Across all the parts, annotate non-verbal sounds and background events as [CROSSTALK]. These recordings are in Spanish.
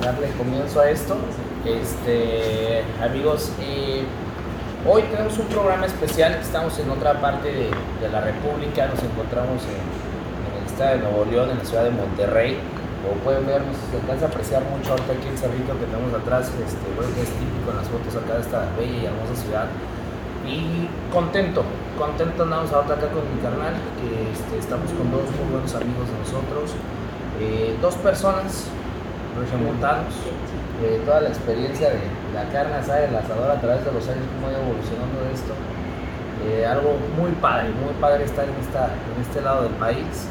darle comienzo a esto. Este, amigos, eh, hoy tenemos un programa especial, estamos en otra parte de, la República, nos encontramos en, el estado de Nuevo León, en la ciudad de Monterrey. Como pueden ver, nos alcanza a apreciar mucho ahorita aquí el cerrito que tenemos atrás, este, bueno, que es típico en las fotos acá de esta bella y hermosa ciudad. Y contento, contento andamos ahorita acá con mi carnal, este, estamos con dos muy buenos amigos de nosotros, eh, dos personas regiomontanos, eh, toda la experiencia de la carne asada y el asador a través de los años, cómo ha ido evolucionando esto. Eh, algo muy padre, muy padre estar en, esta, en este lado del país,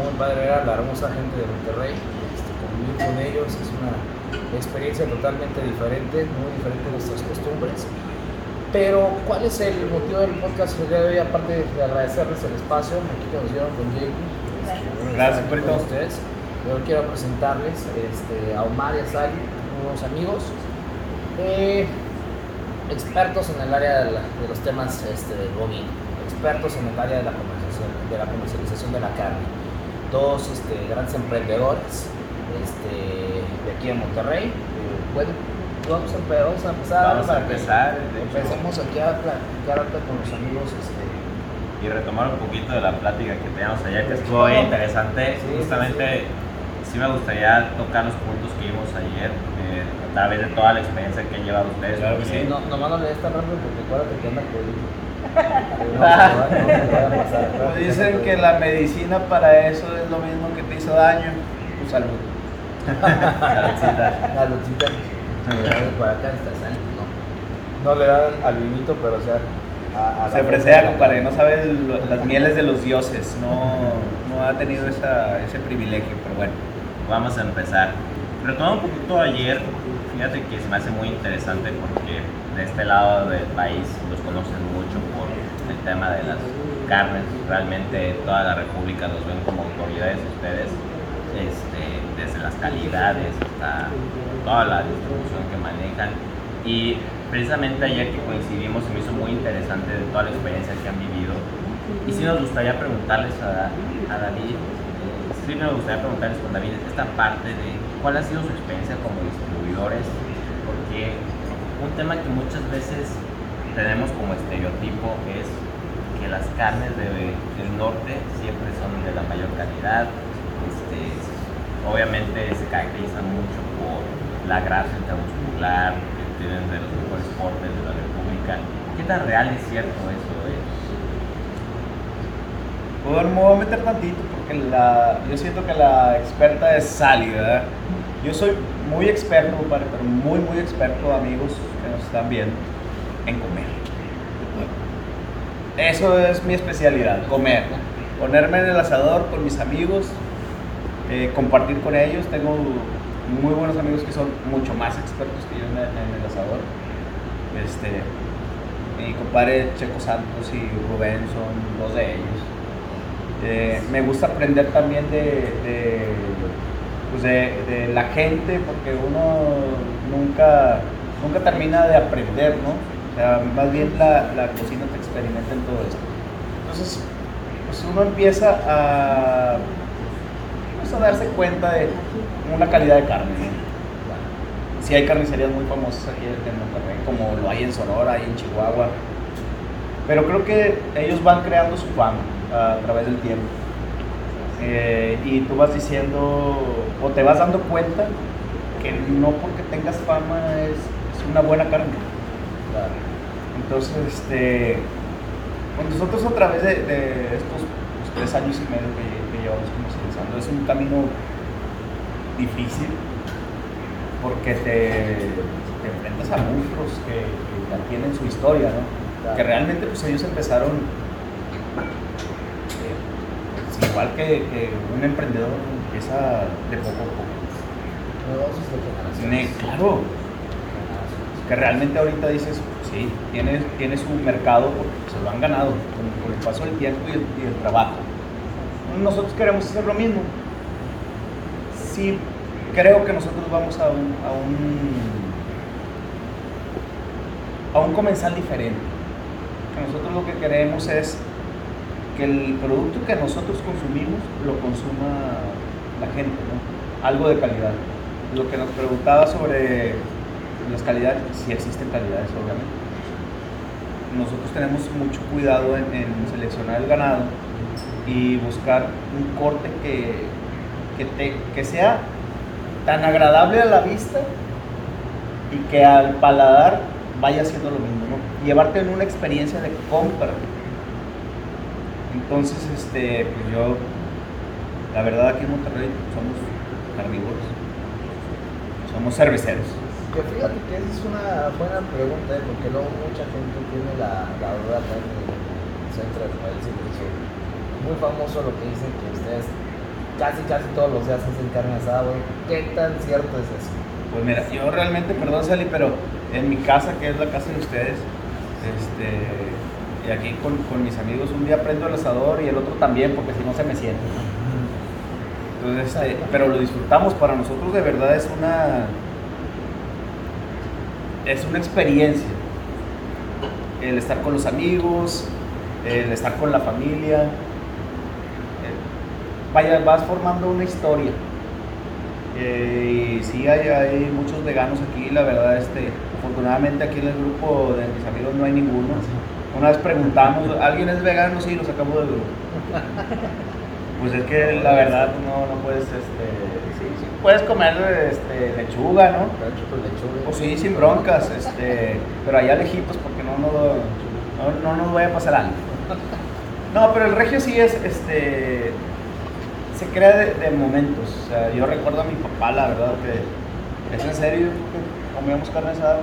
muy padre ver a la hermosa gente de Monterrey, este, convivir con ellos, es una experiencia totalmente diferente, muy diferente de nuestras costumbres. Pero, ¿cuál es el motivo del podcast el día de hoy? Aparte de agradecerles el espacio, aquí que nos dieron con Jake. Gracias por todos ustedes. Yo quiero presentarles este, a Omar y a Sally, unos amigos, eh, expertos en el área de, la, de los temas este, del bovino, expertos en el área de la comercialización de, la comercialización de la carne. Dos este, grandes emprendedores este, de aquí en Monterrey. Bueno, vamos a, vamos a empezar. Vamos a empezar. Empecemos aquí a platicar con los amigos. Y retomar un poquito de la plática que teníamos ayer, que estuvo interesante. Sí, Justamente, sí, sí. me gustaría tocar los puntos que vimos ayer, eh, a través de toda la experiencia que han llevado ustedes. Claro que sí. No, nomás no lees tan rápido porque acuérdate que anda no, dicen que la medicina para eso es lo mismo que te hizo daño, tu salud. Saludcita. Saludcita. Por acá está sal, no. No le dan al vinito, pero o sea. A, a se presea, compadre, no sabe las mieles de los dioses, no, no ha tenido esa, ese privilegio, pero bueno. Vamos a empezar. Retomando un poquito ayer, fíjate que se me hace muy interesante porque de este lado del país los conocen mucho por el tema de las carnes. Realmente toda la República los ven como autoridades ustedes, este, desde las calidades hasta toda la distribución que manejan. Y precisamente ayer que coincidimos se me hizo muy interesante de toda la experiencia que han vivido. Y sí nos gustaría preguntarles a, a David, sí nos gustaría preguntarles con David esta parte de cuál ha sido su experiencia como distribuidores, porque un tema que muchas veces tenemos como estereotipo es que las carnes de, del norte siempre son de la mayor calidad, este, obviamente se caracterizan mucho por la grasa intramuscular, que tienen de los mejores cortes de la República. ¿Qué tan real es cierto eso? Eh? Bueno, me voy a meter tantito yo siento que la experta es Sally, ¿verdad? Yo soy muy experto, pero muy, muy experto, amigos que nos están viendo, en comer. Eso es mi especialidad, comer. Ponerme en el asador con mis amigos, eh, compartir con ellos. Tengo muy buenos amigos que son mucho más expertos que yo en el asador. Este, mi compadre Checo Santos y Rubén son dos de ellos. Eh, me gusta aprender también pues de, de, la gente porque uno nunca, nunca termina de aprender, ¿no? Más bien la, la cocina te experimenta en todo esto. Entonces, pues uno empieza a a darse cuenta de una calidad de carne. Sí hay carnicerías muy famosas aquí en Monterrey, como lo hay en Sonora, hay en Chihuahua, pero creo que ellos van creando su fama a través del tiempo. Eh, y tú vas diciendo, o te vas dando cuenta que no porque tengas fama es, es una buena carne. Claro. Entonces, este, pues nosotros a través de, de estos pues, tres años y medio que, que llevamos comercializando, es un camino difícil porque te, te enfrentas a monstruos que, que, ya tienen su historia, ¿no? Claro. Que realmente pues ellos empezaron igual que, que, un emprendedor empieza de poco a poco. Claro. Que realmente ahorita dices, sí, tiene, tiene su mercado porque se lo han ganado con, con el paso del tiempo y el, y el trabajo nosotros queremos hacer lo mismo. Sí, creo que nosotros vamos a un, a un, a un comensal diferente. Nosotros lo que queremos es el producto que nosotros consumimos lo consuma la gente. Algo de calidad. lo que nos preguntaba sobre las calidades, si existen calidades, obviamente. Nosotros tenemos mucho cuidado en, seleccionar el ganado y buscar un corte que, que, sea tan agradable a la vista y que al paladar vaya haciendo lo mismo. Llevarte en una experiencia de compra. Entonces, este, pues yo, la verdad aquí en Monterrey somos carnívoros, somos cerveceros. Que fíjate que esa es una buena pregunta, ¿eh? porque luego mucha gente tiene la, la duda acá en el centro del país y dice, muy famoso lo que dicen que ustedes casi casi todos los días hacen carne asada, güey. ¿Qué tan cierto es eso? Pues mira, yo realmente, perdón Sally, pero en mi casa, que es la casa de ustedes, este, aquí con, con mis amigos, un día prendo el asador y el otro también, porque si no se me siente. Entonces, eh, pero lo disfrutamos, para nosotros de verdad es una, es una experiencia. El estar con los amigos, el estar con la familia. eh, Vaya, vas formando una historia. Eh, y sí, hay, hay muchos veganos aquí, la verdad, este, afortunadamente aquí en el grupo de mis amigos no hay ninguno. Una vez preguntamos, ¿alguien es vegano? Sí, lo sacamos del [LAUGHS] grupo. Pues es que la verdad no, no puedes, este, sí, sí, puedes comer este, lechuga, ¿no? Lechuga. Pues sí, sin broncas, este, pero allá lejitos porque no, no, no, no nos vaya a pasar algo. [LAUGHS] No, pero el regio sí es, este, se crea de, de momentos. O sea, yo recuerdo a mi papá, la verdad, que es en serio, yo creo que comíamos carne asada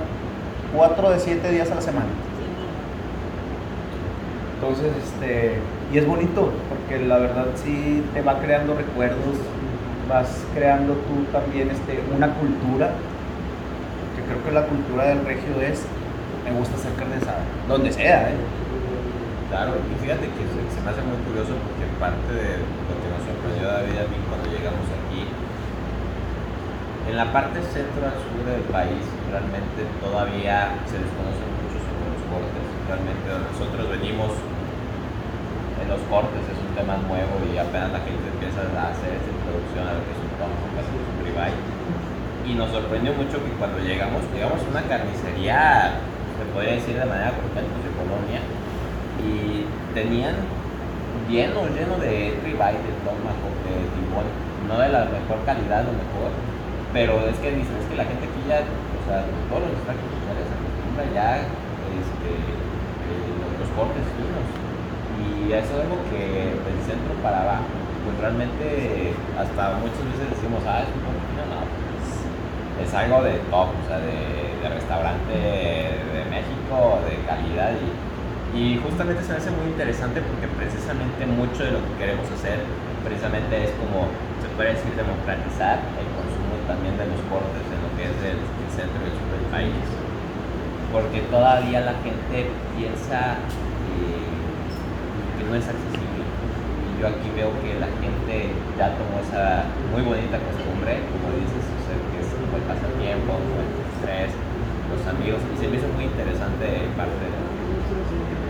cuatro de siete días a la semana. Entonces, este, y es bonito, porque la verdad sí te va creando recuerdos, vas creando tú también este, una cultura, que creo que la cultura del regio es, me gusta hacer carne asada, donde sea, ¿eh? Claro, y fíjate que se, me hace muy curioso porque parte de lo que nos sorprendió David a mí cuando llegamos aquí, en la parte centro al sur del país realmente todavía se desconoce mucho sobre los cortes. Realmente nosotros venimos en los cortes es un tema nuevo y apenas la gente empieza a hacer esta introducción a lo que es un lo que es un ribeye. Y nos sorprendió mucho que cuando llegamos, llegamos a una carnicería, se podría decir de manera coloquial, pues de Colonia, y tenían lleno, lleno de ribeye, de tomahawk, de tibón, no de la mejor calidad, lo mejor, pero es que dicen, es que la gente aquí ya, o sea, todos los extractos se acostumbra ya este, los, cortes finos, y eso es algo que del centro para abajo, pues realmente hasta muchas veces decimos, ah, es un corte fino, no, pues, es algo de top, o sea, de, restaurante de México, de calidad y, justamente se me hace muy interesante porque precisamente mucho de lo que queremos hacer precisamente es como, se puede decir, democratizar el consumo también de los cortes en lo que es el centro y el sur del país. Porque todavía la gente piensa eh, que no es accesible. Y yo aquí veo que la gente ya tomó esa muy bonita costumbre, como dices, o que es como el pasatiempo, como el estrés, los amigos, y se me hizo muy interesante parte de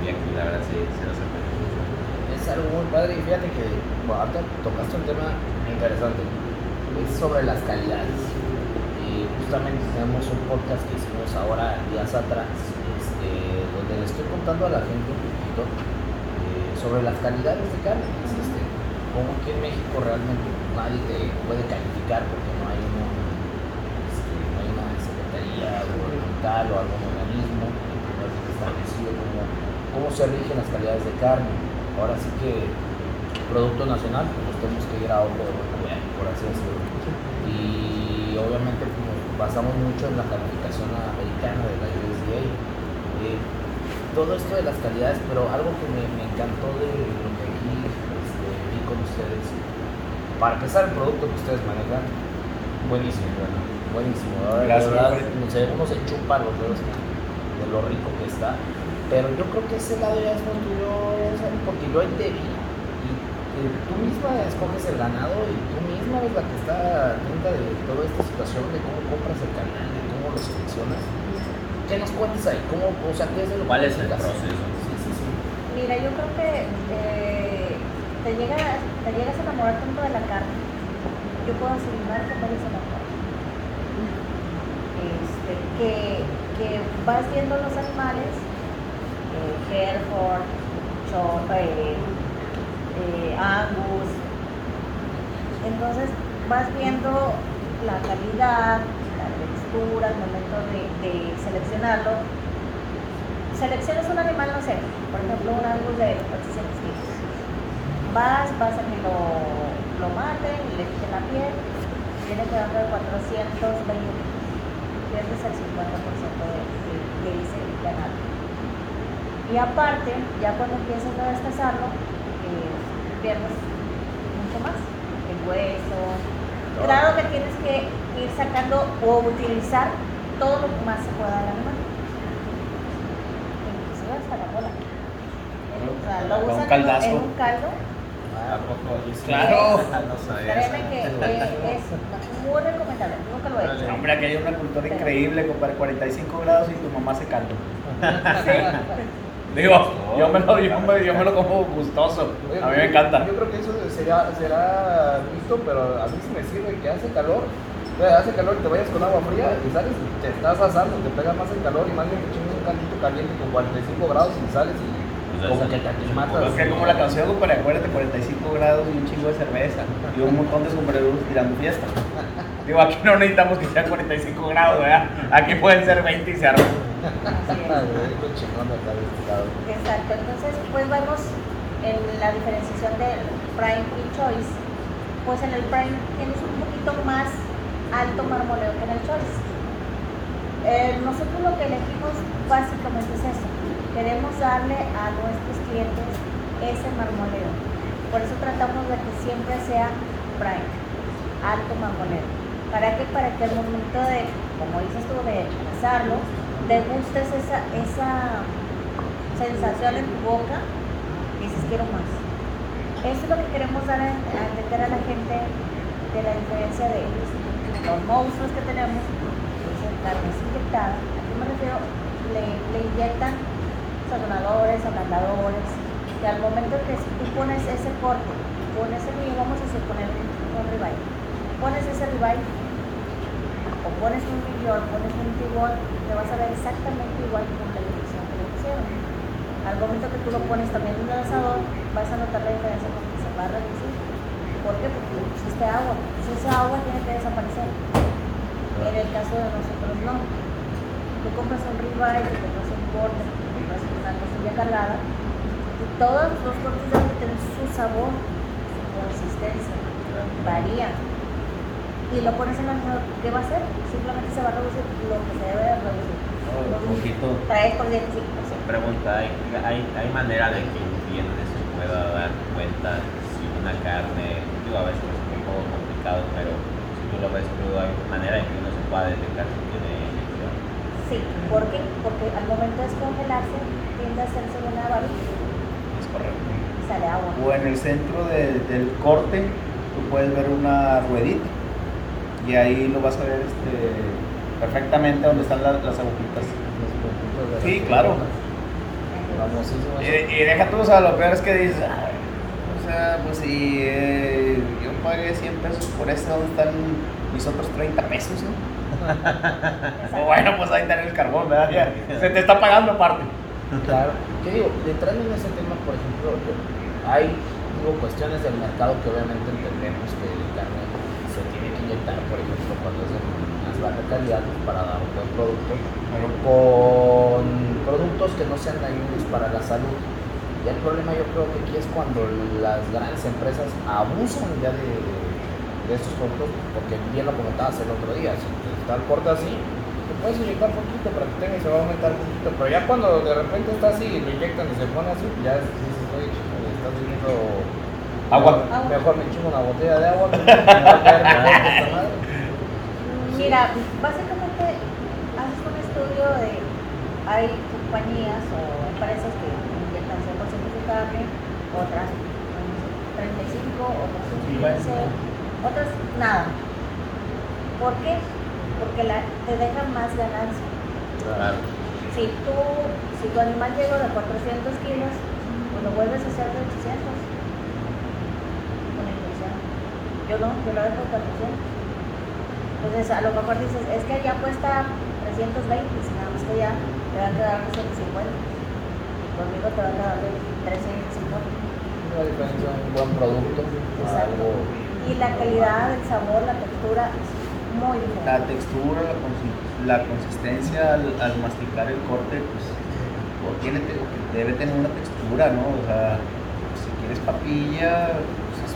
vi aquí, la verdad sí, sí nos. Es algo muy padre y fíjate que bueno, ahorita tocaste un tema interesante. Es sobre las calidades. Justamente tenemos un podcast que hicimos ahora días atrás, este, donde le estoy contando a la gente un poquito eh, sobre las calidades de carne. que existen. Como aquí en México realmente nadie te puede calificar porque no hay este, no hay una secretaría gubernamental o algún organismo que esté establecido como cómo se rigen las calidades de carne. Ahora sí que producto nacional, pues tenemos que ir a otro por así decirlo. Y obviamente basamos mucho en la calificación americana de la USDA. Eh, todo esto de las calidades, pero algo que me, me encantó de lo que aquí este, vi con ustedes, para empezar el producto que ustedes manejan, buenísimo, bueno, buenísimo. Gracias, verdad, no sé, uno se chupa los dedos de lo rico que está. Pero yo creo que ese lado ya es muy tuyo, porque yo te vi eh, tú misma escoges el ganado y tú misma eres la que está atenta de toda esta situación, de cómo compras el canal, de cómo lo seleccionas. ¿Qué nos cuentas ahí? ¿Cómo, o sea, ¿qué es lo ¿Cuál es el proceso? Sí, sí, sí. Mira, yo creo que eh, te, llega, te llegas a enamorar tanto de la carne. Yo puedo asegurar que puedes enamorar. Este, que, que vas viendo los animales, eh, Hereford, Chop, eh, Angus, entonces vas viendo la calidad, la textura, el momento de, seleccionarlo. Seleccionas un animal, no sé, por ejemplo un Angus de 800 kilos. Vas, vas a que lo, lo maten, le quiten la piel, viene quedando de 420 kilos. Pierdes el 50% de, de, de ese ganado. Y aparte, ya cuando empiezas a destazarlo, pierdes mucho más. El hueso. Claro que tienes que ir sacando o utilizar todo lo que más se pueda del animal. Inclusive hasta la cola. O sea, lo Con un usan en- caldazo. en un caldo. Claro. Ah, no sabía eso. Créeme que eh, es muy recomendable. Nunca lo he hecho. Hombre, aquí hay una cultura increíble, compadre, 45 grados y tu mamá se caldo. Digo, yo me lo, yo me, yo me lo como gustoso. A mí me encanta. Yo creo que eso será, será visto, pero a mí sí me sirve que hace calor. O sea, hace calor y te vayas con agua fría y sales y te estás asando, te pega más el calor y más bien te chingas un caldito caliente con 45 grados y sales y Pues como que te aclimatas. Es que como la canción, compadre, acuérdate, 45 grados y un chingo de cerveza y un montón de sombreros tirando fiesta. [LAUGHS] Digo, aquí no necesitamos que sean 45 grados, ¿verdad? Aquí pueden ser 20 y se lado. Exacto, entonces pues vemos en la diferenciación del Prime y Choice, pues en el Prime tienes un poquito más alto marmoleo que en el Choice. Eh, nosotros lo que elegimos básicamente es eso, queremos darle a nuestros clientes ese marmoleo, por eso tratamos de que siempre sea Prime, alto marmoleo. ¿Para qué? Para que al momento de, como dices tú, de asarlo, degustes esa, esa sensación en tu boca y dices quiero más. Eso es lo que queremos dar a, a entender a la gente de la diferencia de los monstruos que tenemos, es carne inyectada. ¿A qué me refiero? Le, le inyectan sazonadores, ablandadores, que al momento que tú pones ese corte, pones el vamos a suponer un ribeye, pones ese ribeye pones un millón, pones un tibón, te vas a ver exactamente igual con la dirección que le pusieron. Al momento que tú lo pones también en un asador, vas a notar la diferencia porque se va a reducir. ¿Por qué? Porque le pusiste agua. Si esa agua tiene que desaparecer. En el caso de nosotros no. Tú compras un ribeye, tú compras un corte, tú compras una costilla cargada, y todos los cortes deben tener su sabor, su consistencia, varían y lo pones en el asador, ¿qué va a hacer? Simplemente se va a reducir lo que se debe de reducir. Un poquito. Por. Pregunta, ¿hay, hay, hay manera de que un cliente se pueda dar cuenta si una carne, digo, a veces es un poco complicado, pero si tú lo ves crudo, hay manera en que uno se pueda detectar si tiene infección? Sí, ¿por qué? Porque al momento de descongelarse tiende a hacerse una varilla Es correcto. y sale agua. O en el centro de- del corte, tú puedes ver una ruedita y ahí lo vas a ver este, perfectamente donde están las, las agujitas. Sí, claro. Y, y deja tú, o sea, lo peor es que dices, "Ay, o sea, pues si eh, yo pagué 100 pesos por este, ¿dónde están mis otros 30 pesos? no?" O [LAUGHS] bueno, pues ahí está el carbón, ¿verdad? Ya, se te está pagando aparte. Claro. ¿Qué digo? Entrando en ese tema, por ejemplo, hay digo, cuestiones del mercado que obviamente entendemos que el que inyectar, por ejemplo, cuando es de más baja calidad pues, para dar un buen producto, pero con productos que no sean dañinos para la salud. Y el problema yo creo que aquí es cuando las grandes empresas abusan ya de, de estos productos, porque bien lo comentabas el otro día, si te está el corte así, te puedes inyectar poquito para que tenga y se va a aumentar un poquito, pero ya cuando de repente está así y lo inyectan y se pone así, ya dices, oye, estás viendo Agua. Mejor me chingo una botella de agua, [LAUGHS] me va a caer mejor que esta madre. Mira, básicamente haces un estudio de, hay compañías o empresas que inyectan 100% su carne, otras mm, 35, otras un 15, otras nada. ¿Por qué? Porque la, te dejan más ganancia. Claro. Si tú, si tu animal llegó de 400 kilos, pues lo vuelves a hacer de 800 con la inyección. Yo no, yo lo dejo de 400. Entonces, a lo mejor dices, es que ya cuesta 320, si nada más que ya te va a quedar de 150. Conmigo te va a quedar de 1350. La diferencia un buen producto a Exacto. algo. Y la calidad, el sabor, la textura es muy diferente. La textura, la, la consistencia al, al masticar el corte, pues tiene, debe tener una textura, ¿no? O sea, si quieres papilla,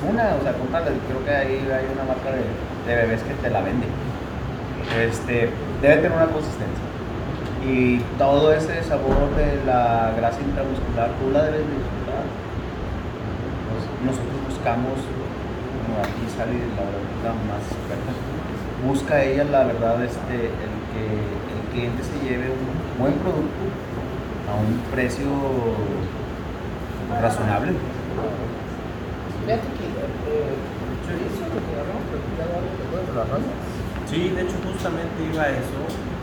una, o sea, cómprala. Creo que ahí hay una marca de, bebés que te la vende. Este, debe tener una consistencia. Y todo ese sabor de la grasa intramuscular, tú la debes disfrutar. Nosotros buscamos, como aquí sale la verdad más experta, busca ella la verdad este, el que el cliente se lleve un buen producto a un precio razonable. Eh, habíamos platicado algo, ¿te acuerdas de las razas? Sí, de hecho justamente iba a eso.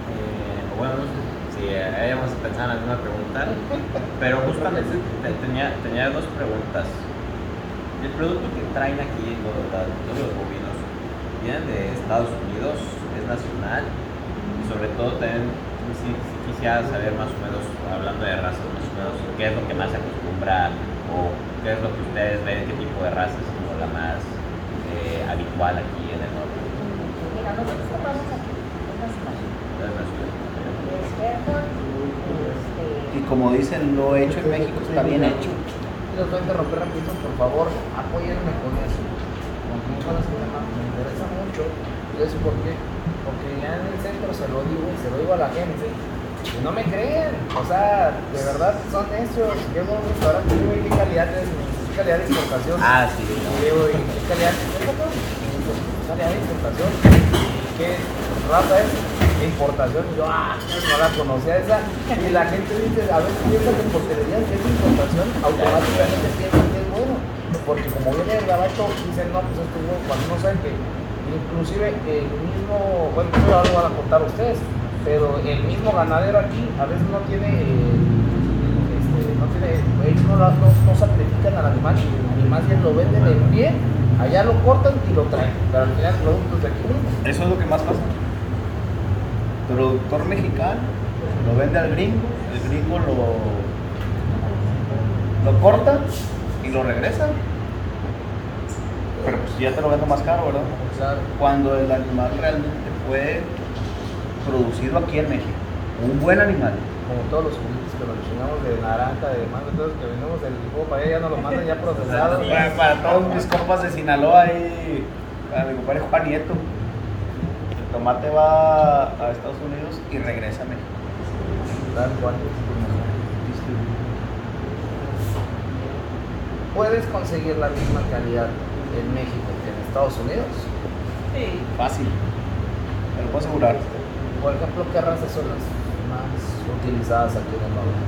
eh, bueno, no sé si hayamos pensado en la misma pregunta, pero justamente te- tenía, tenía dos preguntas. El producto que traen aquí, los, la- todos los bovinos, vienen de Estados Unidos, es nacional, y sobre todo también sí quisiera saber más o menos, hablando de razas, más o menos, qué es lo que más se acostumbra o qué es lo que ustedes ven, qué tipo de raza la más eh, habitual aquí en el norte. Mira, nosotros compramos aquí, es este, Y como dicen, lo hecho en México está bien hecho. Los voy a interrumpir rapidito, por favor, apóyenme con eso. Con me interesa mucho. ¿Y eso por qué? Porque ya en el centro se lo digo y se lo digo a la gente. Y no me creen. O sea, de verdad son necios. Llego a un restaurante y digo, ¿y qué calidad es? ¿Qué calidad de exportación? Ah, sí. Y digo, ¿y qué calidad? ¿Qué calidad de exportación? ¿Qué raza es? De importación. Y yo, ah, no la conocía esa. Y la gente dice, a veces piensa que digan que es importación, automáticamente piensan que es bueno. Porque como viene el gabacho, dicen, no, pues esto es bueno. Cuando no saben que inclusive el mismo, bueno, eso lo van a contar ustedes, pero el mismo ganadero aquí a veces no tiene, eh, no tiene, ellos no, no, no sacrifican al animal y más bien lo venden en pie, allá lo cortan y lo traen, pero al final el producto es de aquí mismo. Eso es lo que más pasa. Productor mexicano lo vende al gringo, el gringo lo, lo corta y lo regresa. Pero pues ya te lo vendo más caro, ¿verdad? Cuando el animal realmente fue producido aquí en México. Un buen animal. como todos los juguetes que nos chingamos de naranja, de mango, todos que venimos del juego para allá ya nos lo mandan ya [LAUGHS] procesados. Para, para todos mis compas de Sinaloa y para mi compadre Juan Nieto. El tomate va a Estados Unidos y regresa a México. Tal cual. ¿Puedes conseguir la misma calidad en México que en Estados Unidos? sí. Fácil. Te lo puedo asegurar. Por ejemplo, ¿qué razas son las más utilizadas aquí en el norte?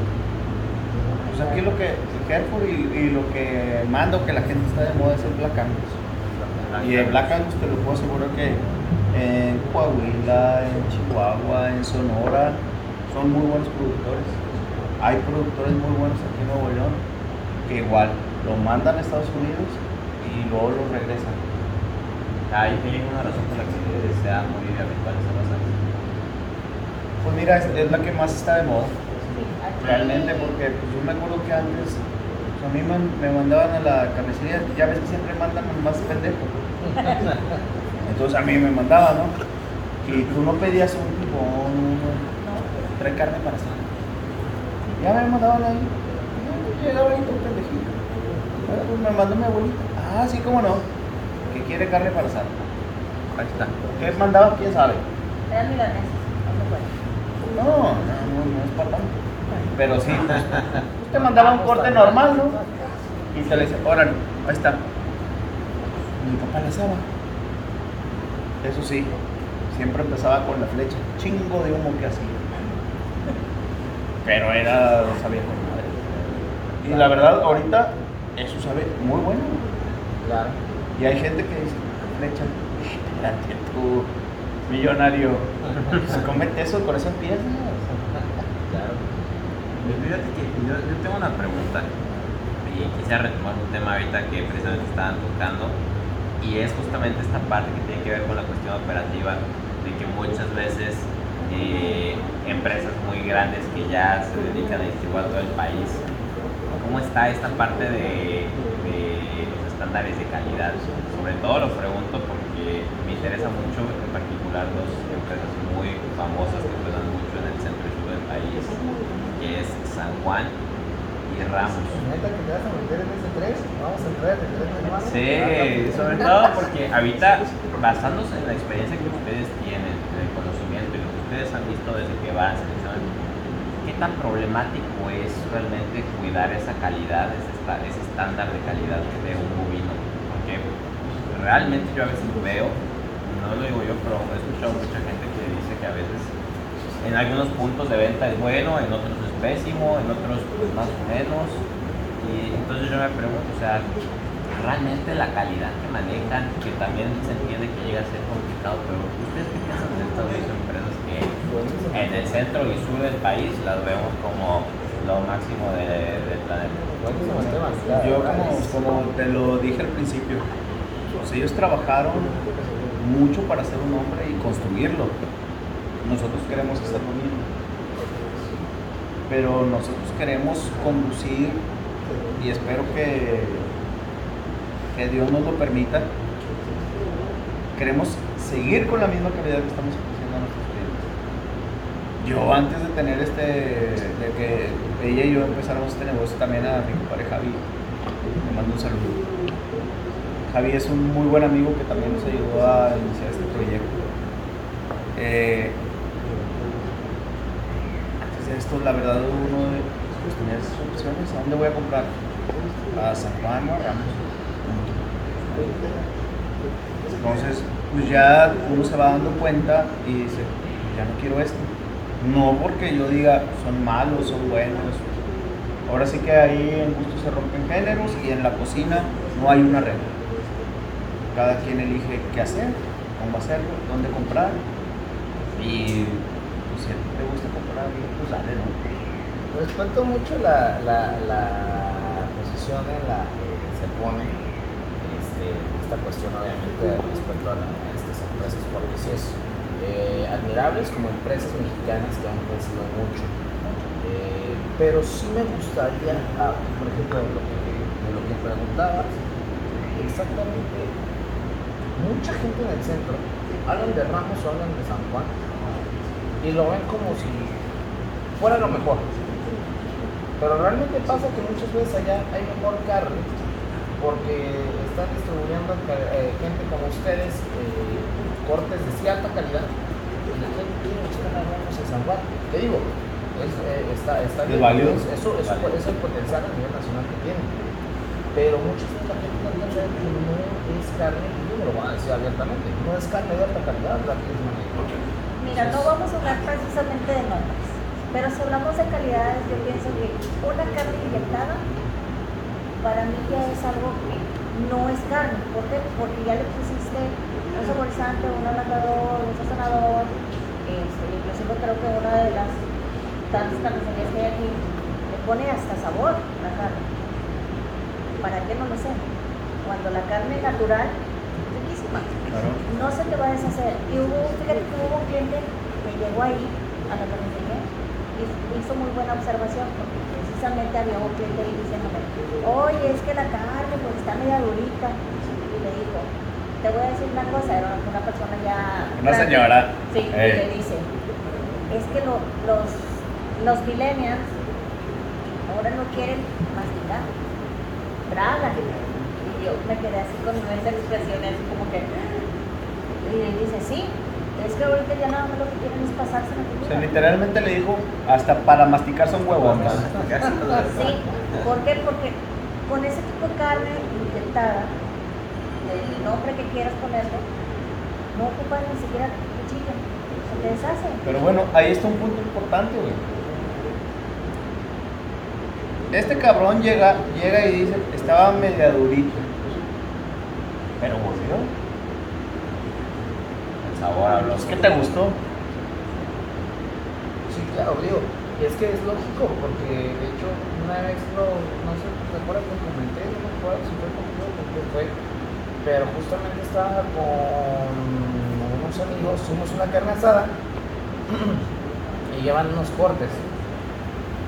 Pues aquí lo que, Hereford y, y lo que mando que la gente está de moda es el Black Angus. Y el Black Angus te lo puedo asegurar que en Coahuila, en Chihuahua, en Sonora, son muy buenos productores. Hay productores muy buenos aquí en Nuevo León que igual lo mandan a Estados Unidos y luego lo regresan. ¿Hay, hay alguna razón por la que sea muy habitual esa raza? Pues mira, es, es la que más está de moda. Realmente, porque pues, yo me acuerdo que antes pues, a mí me, me mandaban a la carnicería, ya ves que siempre mandan al más pendejo. [LAUGHS] Entonces a mí me mandaban, ¿no? Y tú no pedías un pibón, No, trae carne para asar. Ya me mandaban ahí. Yo llegaba ahí todo pendejito. Ah, Pues me mandó mi abuelita. Ah, sí, cómo no. Que quiere carne para asar. Ahí está. ¿Qué mandaba? ¿Quién sabe? se puede. No, no, no, es para tanto. Pero sí, pues, te mandaba un corte normal, ¿no? Y te le dice, órale, ahí está. Mi papá le asaba. Eso sí, siempre empezaba con la flecha. Chingo de humo que hacía. Pero era, sabía con madre. Y la verdad, ahorita, eso sabe muy bueno. Claro. Y hay gente que dice, flecha, [LAUGHS] espérate tú, millonario. Se comete eso, con eso empieza. Claro. Pues Fíjate que yo, yo tengo una pregunta y quisiera retomar un tema ahorita que precisamente estaban tocando y es justamente esta parte que tiene que ver con la cuestión operativa de que muchas veces eh, empresas muy grandes que ya se dedican a distribuir a todo el país. ¿Cómo está esta parte de, de los estándares de calidad? Sobre todo lo pregunto porque me interesa mucho, particular, dos empresas muy famosas que pesan mucho en el centro y sur del país, que es San Juan y Ramos. ¿Neta que te vas a meter en ese 3? Vamos a entrar en el 3 de mano. Sí, sobre todo porque ahorita, basándose en la experiencia que ustedes tienen, en el conocimiento y lo que ustedes han visto desde que van seleccionando, ¿qué tan problemático es realmente cuidar esa calidad, ese, ese estándar de calidad de un bovino? Porque realmente yo a veces veo, no lo digo yo, pero he escuchado mucha gente que dice que a veces en algunos puntos de venta es bueno, en otros es pésimo, en otros pues, más o menos. Y entonces yo me pregunto, o sea, realmente la calidad que manejan, que también se entiende que llega a ser complicado, pero ¿ustedes qué piensan de estas dos empresas que en el centro y sur del país las vemos como lo máximo de- del planeta? Tema. la Yo como, como te lo dije al principio, pues ellos trabajaron mucho para ser un hombre y construirlo. Nosotros queremos hacer lo mismo. Pero nosotros queremos conducir y espero que, que Dios nos lo permita. Queremos seguir con la misma calidad que estamos ofreciendo a nuestros clientes. Yo antes de tener este, de que ella y yo empezáramos este negocio también a mi compadre Javi, le mando un saludo. Javi es un muy buen amigo que también nos ayudó a iniciar este proyecto. Eh, esto, la verdad, uno de pues, tenía esas opciones. ¿A dónde voy a comprar? A San Juan o a Ramos. Entonces, pues ya uno se va dando cuenta y dice, ya no quiero esto. No porque yo diga son malos, son buenos. Ahora sí que ahí en gusto se rompen géneros y en la cocina no hay una regla. Cada quien elige qué hacer, cómo hacerlo, dónde comprar. Y pues, si te gusta comprar, pues dale, ¿no? Respeto mucho la, la, posición en la que se pone este, esta cuestión, obviamente, respecto a, estas empresas, porque sí es eh, admirables como empresas mexicanas que han crecido mucho. Eh, pero sí me gustaría, ah, por ejemplo, de lo que, de lo que preguntabas, exactamente, mucha gente en el centro hablan de Ramos o hablan de San Juan y lo ven como si fuera lo mejor. Pero realmente pasa que muchas veces allá hay mejor carne porque están distribuyendo eh, gente como ustedes eh, cortes de cierta calidad y la gente quiere buscar a Ramos en San Juan. Te digo, es, eh, está, está Es bien, es- eso, eso es el potencial a nivel nacional que tiene. Pero muchas veces la gente no piensa que no es carne, lo voy a decir abiertamente, no es carne de alta calidad la que. Mira, no vamos a hablar precisamente de nombres, pero si hablamos de calidades, yo pienso que una carne inyectada para mí ya es algo que no es carne. ¿Por qué? Porque ya le pusiste un saborizante, un ablandador, un sazonador. Este, inclusive creo que una de las tantas carnicerías que hay aquí le pone hasta sabor a la carne. ¿Para qué no lo sé? Cuando la carne natural riquísima Claro. no se te va a deshacer. Y hubo, fíjate que hubo un cliente que llegó ahí a la carnicería y hizo muy buena observación porque precisamente había un cliente ahí diciéndome, oye, es que la carne pues está media durita. Y le dijo, te voy a decir una cosa, era una persona ya... Una grande. señora. Sí, y Eh. le dice, es que lo- los, los millennials ahora no quieren masticar, tragan. Yo me quedé así con esa expresión, así como que... Y le dice, sí, es que ahorita ya nada más lo que quieren es pasarse la O comida. sea, literalmente le dijo, hasta para masticar son huevones. [LAUGHS] Sí, ¿por qué? Porque con ese tipo de carne inyectada, del nombre que quieras ponerle, no ocupan ni siquiera cuchillo, se te deshace. Pero bueno, ahí está un punto importante, güey. Este cabrón llega, llega y dice, estaba media durito. Pero volvió. El sabor. ¿Es que te gustó? Sí, claro, digo, es que es lógico, porque de hecho una vez lo, no sé, ¿te acuerdas que comenté? No me acuerdo si fue contigo quién fue, pero justamente estaba con unos amigos, hicimos una carne asada [CLEARS THROAT] y llevan unos cortes.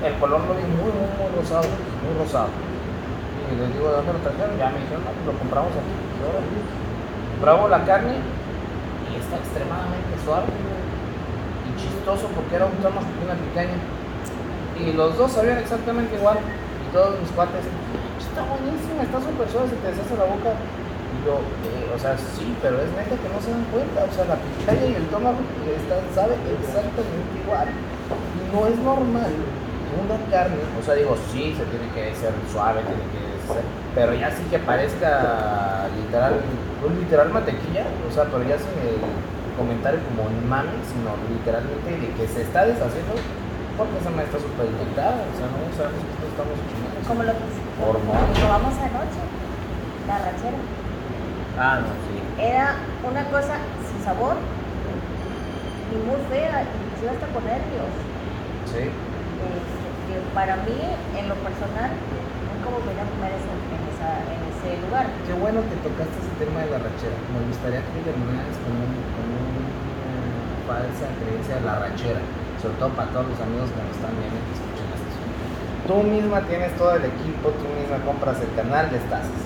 El color lo vi muy, muy, muy rosado, muy rosado. Y les digo, ¿de dónde lo trajeron? Ya me dijeron, no, pues lo compramos aquí. Y Pruebo la carne y está extremadamente suave y chistoso porque era un tono una pequeña. Y los dos sabían exactamente igual. Y todos mis cuates, está buenísima, está súper suave, se te deshace la boca. Y yo, eh, o sea, sí, pero es neta que no se dan cuenta. O sea, la pitaya y el estómago están, sabe exactamente igual. No es normal una carne, o sea, digo, sí, se tiene que ser suave, tiene que ser, pero ya sí que parezca literal, no literal mantequilla, o sea, pero ya sin el comentario como un mami, sino literalmente de que se está deshaciendo porque esa maestra está súper inyectada, o sea, no sabemos que estamos chingados. Como lo que probamos anoche, la rachera. Ah, no, sí. Era una cosa sin sabor y muy fea, inclusive hasta con nervios. Sí. Este, para mí, en lo personal, nunca volvería a comer en, ese lugar. Qué bueno que tocaste ese tema de la rachera. Me gustaría que terminaras con, un, con una falsa creencia de la rachera, sobre todo para todos los amigos que nos están viendo y que escuchan esto. Tú misma tienes todo el equipo, tú misma compras el canal de tazas.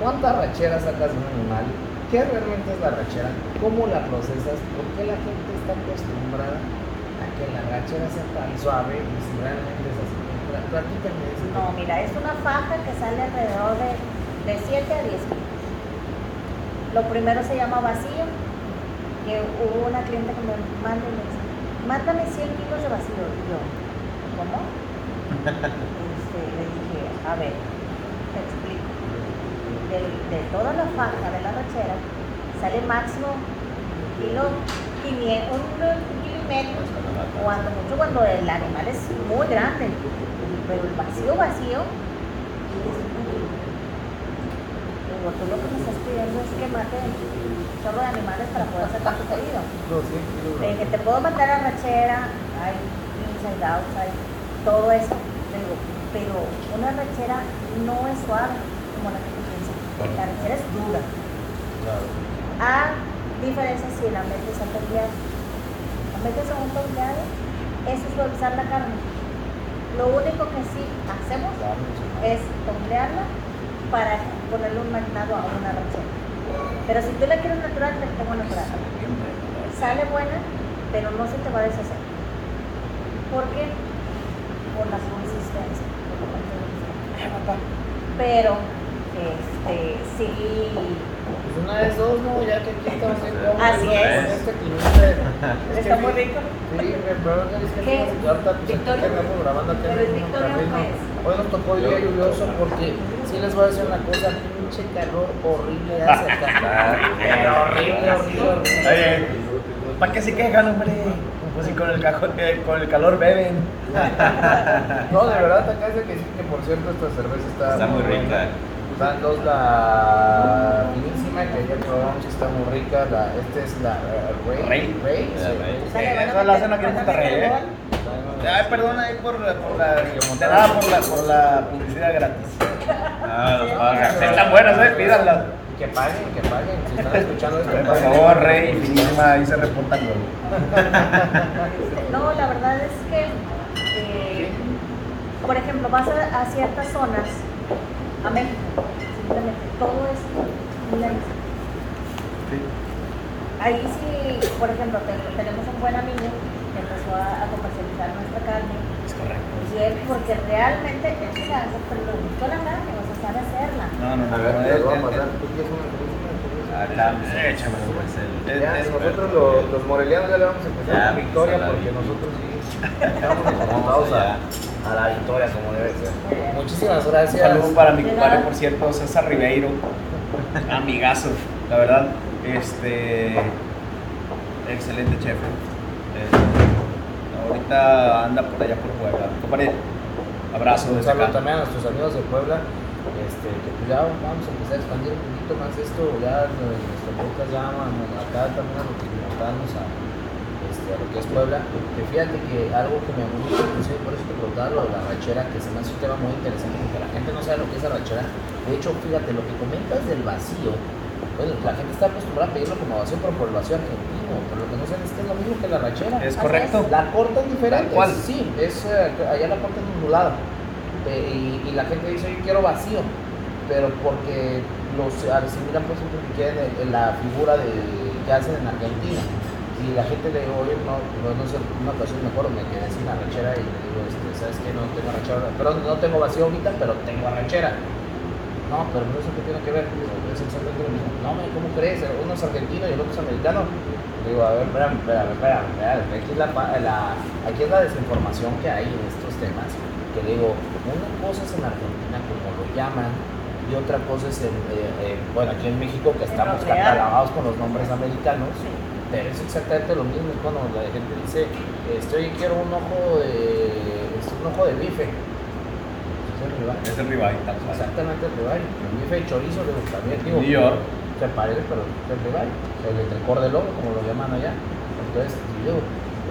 ¿Cuántas racheras sacas de un animal? ¿Qué realmente es la rachera? ¿Cómo la procesas? ¿Por qué la gente está acostumbrada a que la rachera sea tan suave y si realmente es De No, mira, es una faja que sale alrededor de, de 7 a 10 kilos. Lo primero se llama vacío, que hubo una cliente que me manda y me dice, mándame 100 kilos de vacío. Y yo, ¿cómo? Este, le dije, a ver, te explico. Del- de toda la faja de la rachera sale máximo kilo 500, un, un kilo y medio cuando mucho cuando el animal es muy grande pero el vacío vacío es un. Digo, tú lo que me estás pidiendo es que mate un chorro de animales para poder sacar tu pedido Los 100 kilos de de que te puedo mandar a rachera hay inside outside todo eso pero una rachera no es suave como la que tú piensas la rachera es dura Claro. a diferencia si la metes a tornear. La metes a un torneado, eso es suavizar la carne. Lo único que sí hacemos es tornearla para ponerle un marinado a una rachera. Pero si tú la quieres natural, te pongo natural. Sale buena, pero no se te va a deshacer. ¿Por qué? Por la consistencia. por la consistencia. Pero, este, sí. Pues una vez dos, ¿no? Ya que aquí estamos en cómodos, Así es. Este es Está que muy rico. Sí, pero es que ¿Qué? pues Victoria. grabando aquí Pero en es Victoria, pues. Hoy nos tocó el día lluvioso porque sí les voy a decir una cosa, pinche calor horrible hace acá. [LAUGHS] Pero horrible, horrible, horrible. Oye, ¿para qué se quejan, hombre? Pues si con el, cajo- eh, con el calor beben. [LAUGHS] No, de verdad, acá es de que sí, que por cierto esta cerveza está, Está muy rica. Están dos, la finísima que ya probamos, está muy rica. La, esta es la eh, Rey. Rey. Rey, La sí. Rey. Sale, van a Eso lo hacen aquí en Monterrey, van ¿eh? Ay, perdona ahí por la, por la, de nada por la, por la publicidad gratis. Ah, pagas. Están buenas, eh, pídanlas. Que paguen, que paguen. Si están escuchando esto, Por favor, Rey, finísima, ahí se reportan luego. [LAUGHS] No, la verdad es que, eh, por ejemplo, vas a, a ciertas zonas, a México, simplemente todo es. Ahí sí, por ejemplo, te- tenemos un buen amigo que empezó a, a comercializar nuestra carne. Es correcto. Y él, porque realmente él se la hace, pero le gustó la carne, o sea, sabe hacerla. No, no, no. A ver, voy a pues, Échamelo, pues, nosotros los, los morelianos ya le vamos a empezar victoria pues, la porque vi- nosotros sí acostumbrados a, a la victoria como debe ser. Muchísimas Un gracias. saludo para mi compadre, por cierto, César Ribeiro. Amigazo, la verdad. Este. Excelente chef. Eh, ahorita anda por allá por Puebla. Compadre, abrazo Un desde saludo acá. también a nuestros amigos de Puebla. Este, que pues ya vamos a empezar a expandir un poquito más esto, ya nuestro podcast ya vamos acá también a lo que a, este, a lo que es Puebla. Que fíjate que algo que me gusta, inclusive por eso te preguntaba lo de la rachera, que se me hace un tema muy interesante porque la gente no sabe lo que es la rachera. De hecho, fíjate, lo que comentas del vacío, Bueno, la gente está acostumbrada a pedirlo como vacío, pero por el vacío argentino. Pero lo que no saben es que es lo mismo que la rachera. Es correcto. La corta es diferente. Cual. Sí, es, eh, allá la corta es ondulada. Y, y la gente dice, yo quiero vacío. Pero porque los asimilan, pues, porque quieren el- el- la figura de, que hacen en Argentina. Y la gente le digo, oye, no, no, no sé, una ocasión me acuerdo, me quedé sin arrachera y le digo, este, ¿sabes qué? No tengo arrachera, pero no tengo vacío ahorita, pero tengo arrachera. No, pero no sé qué tiene que ver. Es exactamente lo mismo. No, ¿cómo crees? Uno es argentino y el otro es americano. Digo, a ver, espérame, espérame, espérame. espérame. Aquí, es la, la- aquí es la desinformación que hay en estos temas. Que digo, una cosa es en Argentina, como lo llaman, y otra cosa es en, eh, eh, bueno, aquí en México, que estamos catalogados con los nombres americanos. Sí. Pero es exactamente lo mismo, es cuando la gente dice, estoy quiero un ojo de, este, un ojo de bife. Es el rival. Es el rival, tal cual. Exactamente el rival. El bife y chorizo, digo, también digo. New York. Se parece, pero es el rival. El entrecor de lobo, como lo llaman allá. Entonces, digo,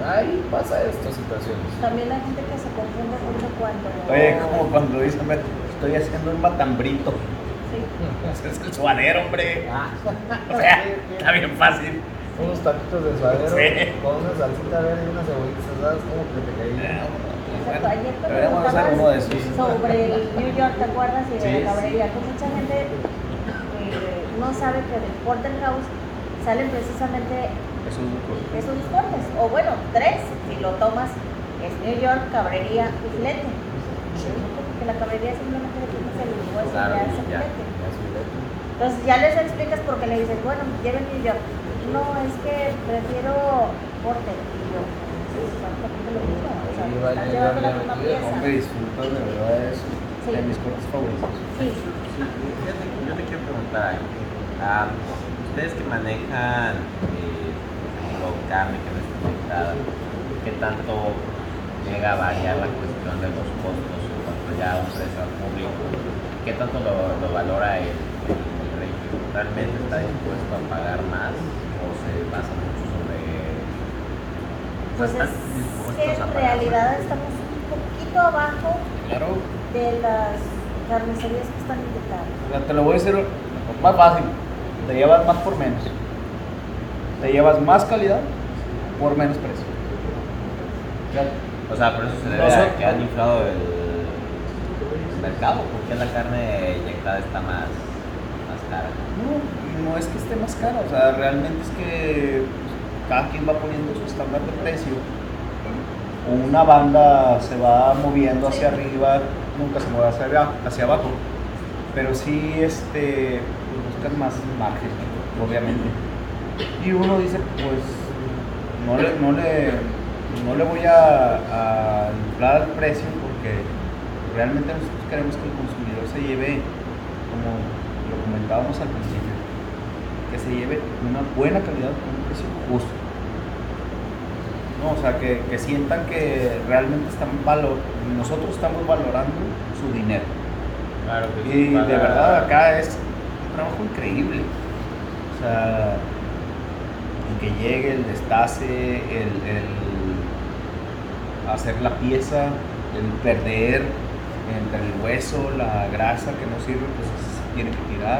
ahí pasa estas situaciones. También la gente que se confunde mucho cuando. Oye, como cuando dicen, "Me estoy haciendo un matambrito. Sí. [LAUGHS] Es el suadero, hombre. Ah, O sea, [LAUGHS] está bien fácil. Unos taquitos de suadero Sí. con una salsita verde y unas cebollitas, ¿sabes? Como que te caí. Exacto, ayer te Deberíamos hacer preguntabas uno de esos. sobre el New York, ¿te acuerdas? Y de Sí, la cabrería, que mucha gente eh, no sabe que del Porterhouse salen precisamente es esos dos cortes, o bueno, tres, si lo tomas, es New York, cabrería y filete. Porque la cabrería simplemente le tienes el hueso Claro, ya ese ya. filete. Entonces ya les explicas porque le dices, bueno, lleven New York. No, es que prefiero Porter. Y yo, sí, es exactamente lo mismo. O sea, Sí, vale, estás llevando la. Hombre, disfrutas de verdad es Sí. de mis cortes favoritos. Sí. Yo te quiero preguntar. Ah, ustedes que manejan eh, ejemplo, carne que no está conectada, ¿qué tanto llega a variar la cuestión de los costos en cuanto ya a un precio al público? ¿Qué tanto lo, lo valora el, el, el rey? ¿Realmente está dispuesto a pagar más basa mucho sobre... Pues están es que en realidad estamos un poquito abajo Claro. de las carnicerías que están invitadas. O sea, te lo voy a decir más fácil. Te llevas más por menos. Te llevas más calidad por menos precio. O sea, por eso se debe No a que han inflado el, el mercado, porque la carne inyectada está más, más cara. No, no es que esté más cara, o sea, realmente es que pues, cada quien va poniendo su estándar de precio. Una banda se va moviendo hacia arriba, nunca se mueve hacia, abajo- hacia abajo, pero sí este, pues, buscan más margen, obviamente. Y uno dice, pues no le, no le, no le voy a, a inflar el precio porque realmente nosotros queremos que el consumidor se lleve, como lo comentábamos al principio, que se lleve una buena calidad con un precio justo. No, o sea, que, que sientan que realmente están valor, nosotros estamos valorando su dinero. Claro que Y de verdad acá es un trabajo increíble. O sea, el que llegue, el destace, el, el hacer la pieza, el perder entre el hueso, la grasa que no sirve, pues se tiene que tirar.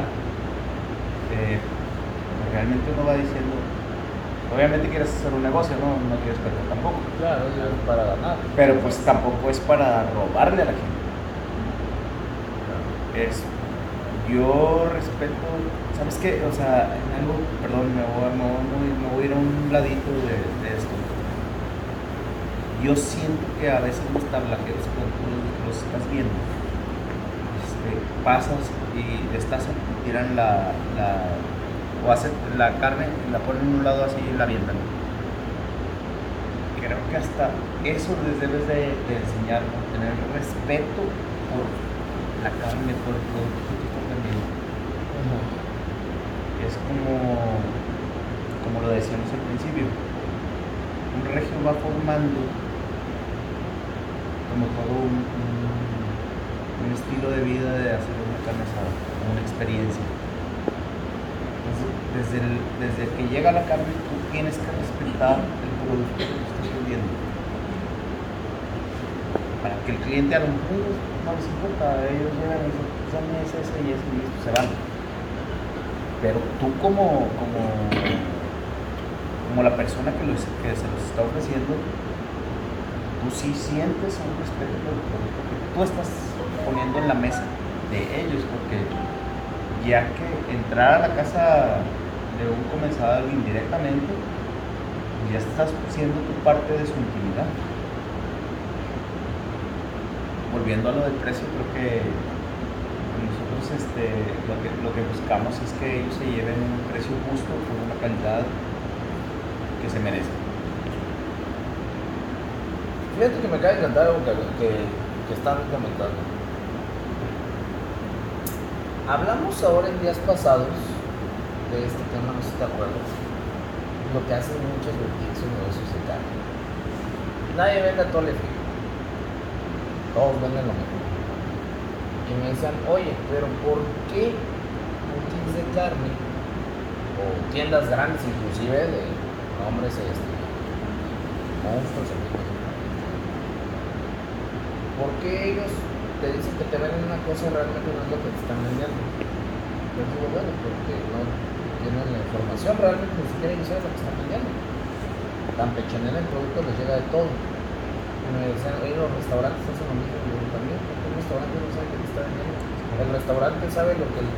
Eh, realmente uno va diciendo, obviamente quieres hacer un negocio, no, no quieres perder tampoco. Claro, es para ganar. Pero pues tampoco es para robarle a la gente. Es, yo respeto, ¿sabes qué? O sea, en algo, perdón, me voy, me voy- me voy a ir a un ladito de, de esto. Yo siento que a veces los tablajeros, cuando tú los, estás viendo, este, pasas y estás tiran la, la, o hacen la carne, la ponen en un lado así y la avientan creo que hasta eso les debes de, de enseñar, ¿no? tener respeto por la carne, por el producto que tú estás vendiendo. Es como, como lo decíamos al principio, un regio va formando como todo un, un- un estilo de vida de hacer una carne asada, una experiencia. Desde, desde que llega la carne, tú tienes que respetar el producto que estás vendiendo. Para que el cliente a lo mejor no les importa, ellos llegan y dicen, "Pues dame ese, ese y ese y listo, se van. Pero tú como, como, como la persona que, los- que se los está ofreciendo, tú sí sientes un respeto por el producto que tú estás poniendo en la mesa de ellos, porque ya que entrar a la casa de un comensal indirectamente, ya estás siendo tu parte de su intimidad. Volviendo a lo del precio, creo que nosotros este, lo, que, lo que buscamos es que ellos se lleven un precio justo con una calidad que se merece. Fíjate que me algo que, que- que están comentando. Hablamos ahora en días pasados de este tema, no sé si te acuerdas, lo que hacen muchos boutiques o negocios de carne. Nadie vende a todo el frío. Todos venden lo mismo. Y me decían, oye, pero ¿por qué boutiques de carne o tiendas grandes inclusive de nombres este, monstruos ¿Por qué ellos te dicen que te venden una cosa realmente no es lo que te están vendiendo? Yo digo, bueno, porque no tienen la información, realmente ni siquiera ellos saben lo que están vendiendo. Campechanera el producto les llega de todo. Y me decían, oye, los restaurantes hacen lo mismo. Y yo también, porque el restaurante no sabe qué te está vendiendo. El restaurante sabe lo que el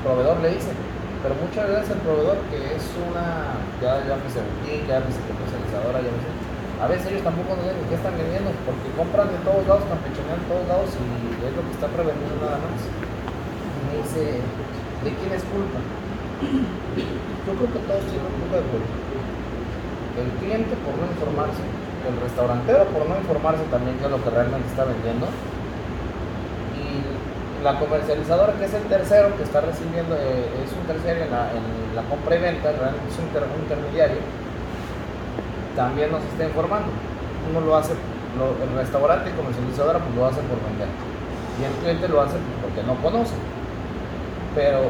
proveedor le dice. Pero muchas veces el proveedor, que es una, ya llámese boutique, llámese comercializadora, llámese a veces ellos tampoco no saben qué están vendiendo, porque compran de todos lados, campechanean de todos lados y es lo que están prevendiendo nada más. Y me dice, ¿de quién es culpa? [CLEARS THROAT] Yo creo que todos tienen poco de culpa. El cliente por no informarse, el restaurantero por no informarse también es lo que realmente está vendiendo, y la comercializadora que es el tercero que está recibiendo, eh, es un tercero en la, en la compra y venta, realmente es un intermediario, también nos está informando. Uno lo hace, el restaurante y comercializadora pues lo hace por vender. Y el cliente lo hace porque no conoce. Pero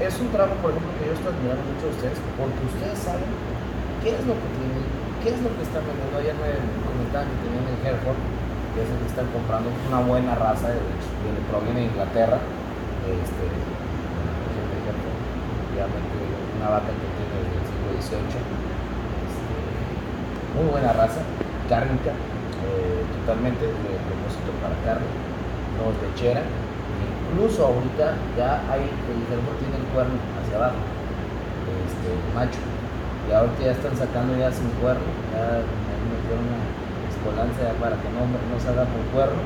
es un trabajo, por ejemplo, que yo estoy admirando mucho de ustedes, porque ustedes saben qué es lo que tienen, qué es lo que están vendiendo. Ayer me comentaban que tenían el Hereford, que es el que están comprando, una buena raza, de viene- proviene de Inglaterra. Este, una vaca que tiene del siglo XVIII muy buena raza, cárnica, eh, totalmente de propósito para carne, no es lechera. Incluso ahorita ya hay, el cerdo tiene el cuerno hacia abajo, este, macho. Y ahorita ya están sacando ya sin cuerno, ya metieron una escolancia para que no, no salga con cuerno,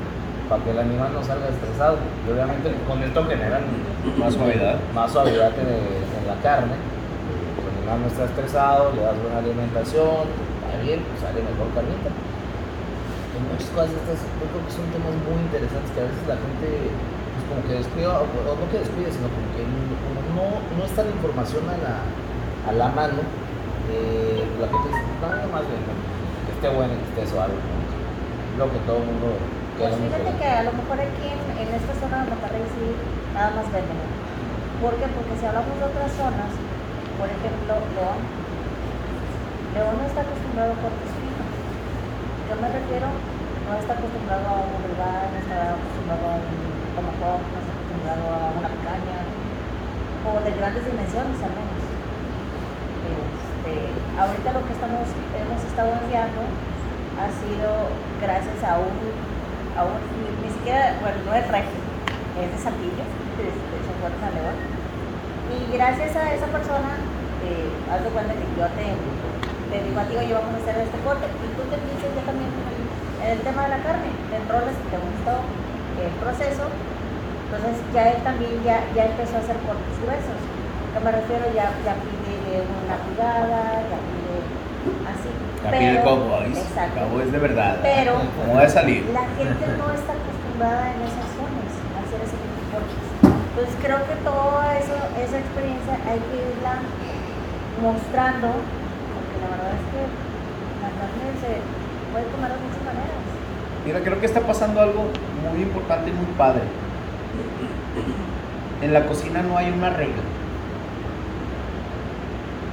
para que el animal no salga estresado. Y obviamente con esto generan Más suavidad. más suavidad en, el- en la carne. Tu animal no está estresado, le das buena alimentación, bien, pues sale mejor carnita. Y muchas cosas estas, yo creo que son temas muy interesantes que a veces la gente, pues como que descuida, o, o no que descuide, sino como que no, como no, no está la información a la, a la mano, eh, la gente dice, no, más bien, que esté bueno, que esté suave. ¿no? Lo que todo el mundo Pues fíjate que a lo mejor aquí en, en esta zona de Monterrey sí, nada más venden. ¿Por qué? Porque si hablamos de otras zonas, por ejemplo, León, León no está acostumbrado a cortes finos. Yo me refiero, no está acostumbrado a un vulgar, no está acostumbrado a un tomahawk, no está acostumbrado a una picaña, o de grandes dimensiones al menos. Este, ahorita lo que estamos, hemos estado enviando ha sido gracias a un, a un ni, siquiera, bueno, no es regio, es de de San Juan de San León. Y gracias a esa persona, eh, haz de cuenta que yo te, te digo a ti, oye, vamos a hacer este corte, y tú te piensas ya también en el, tema de la carne, te enrolas y te gustó el proceso, entonces ya él también ya, ya empezó a hacer cortes gruesos. ¿A qué me refiero? Ya, ya pide una pulgada, ya pide así. La pide Cowboys. Exacto. Cowboys de verdad. Pero ¿Cómo va a salir? la gente no está acostumbrada en esas zonas a hacer ese tipo de cortes. Entonces creo que toda eso, esa experiencia hay que irla mostrando, verdad es que la carne se puede comer de muchas maneras. Mira, creo que está pasando algo muy importante y muy padre. En la cocina no hay una regla.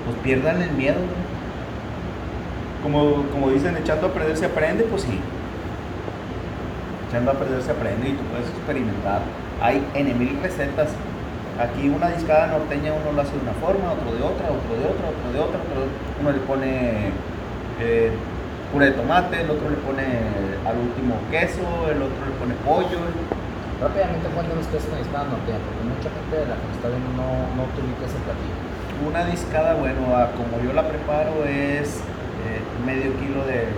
Pues pierdan el miedo. ¿no? Como, como dicen, echando a perder se aprende, pues sí. Echando a perder se aprende y tú puedes experimentar. Hay N mil recetas Aquí una discada norteña uno lo hace de una forma, otro de otra, otro de otra, otro de otra, otro- uno le pone eh, puré de tomate, el otro le pone al último queso, el otro le pone pollo. Rápidamente cuéntanos qué es una discada norteña, porque mucha gente de la que está viendo no, no ubica ese platillo. Una discada, bueno, como yo la preparo es eh, medio kilo de,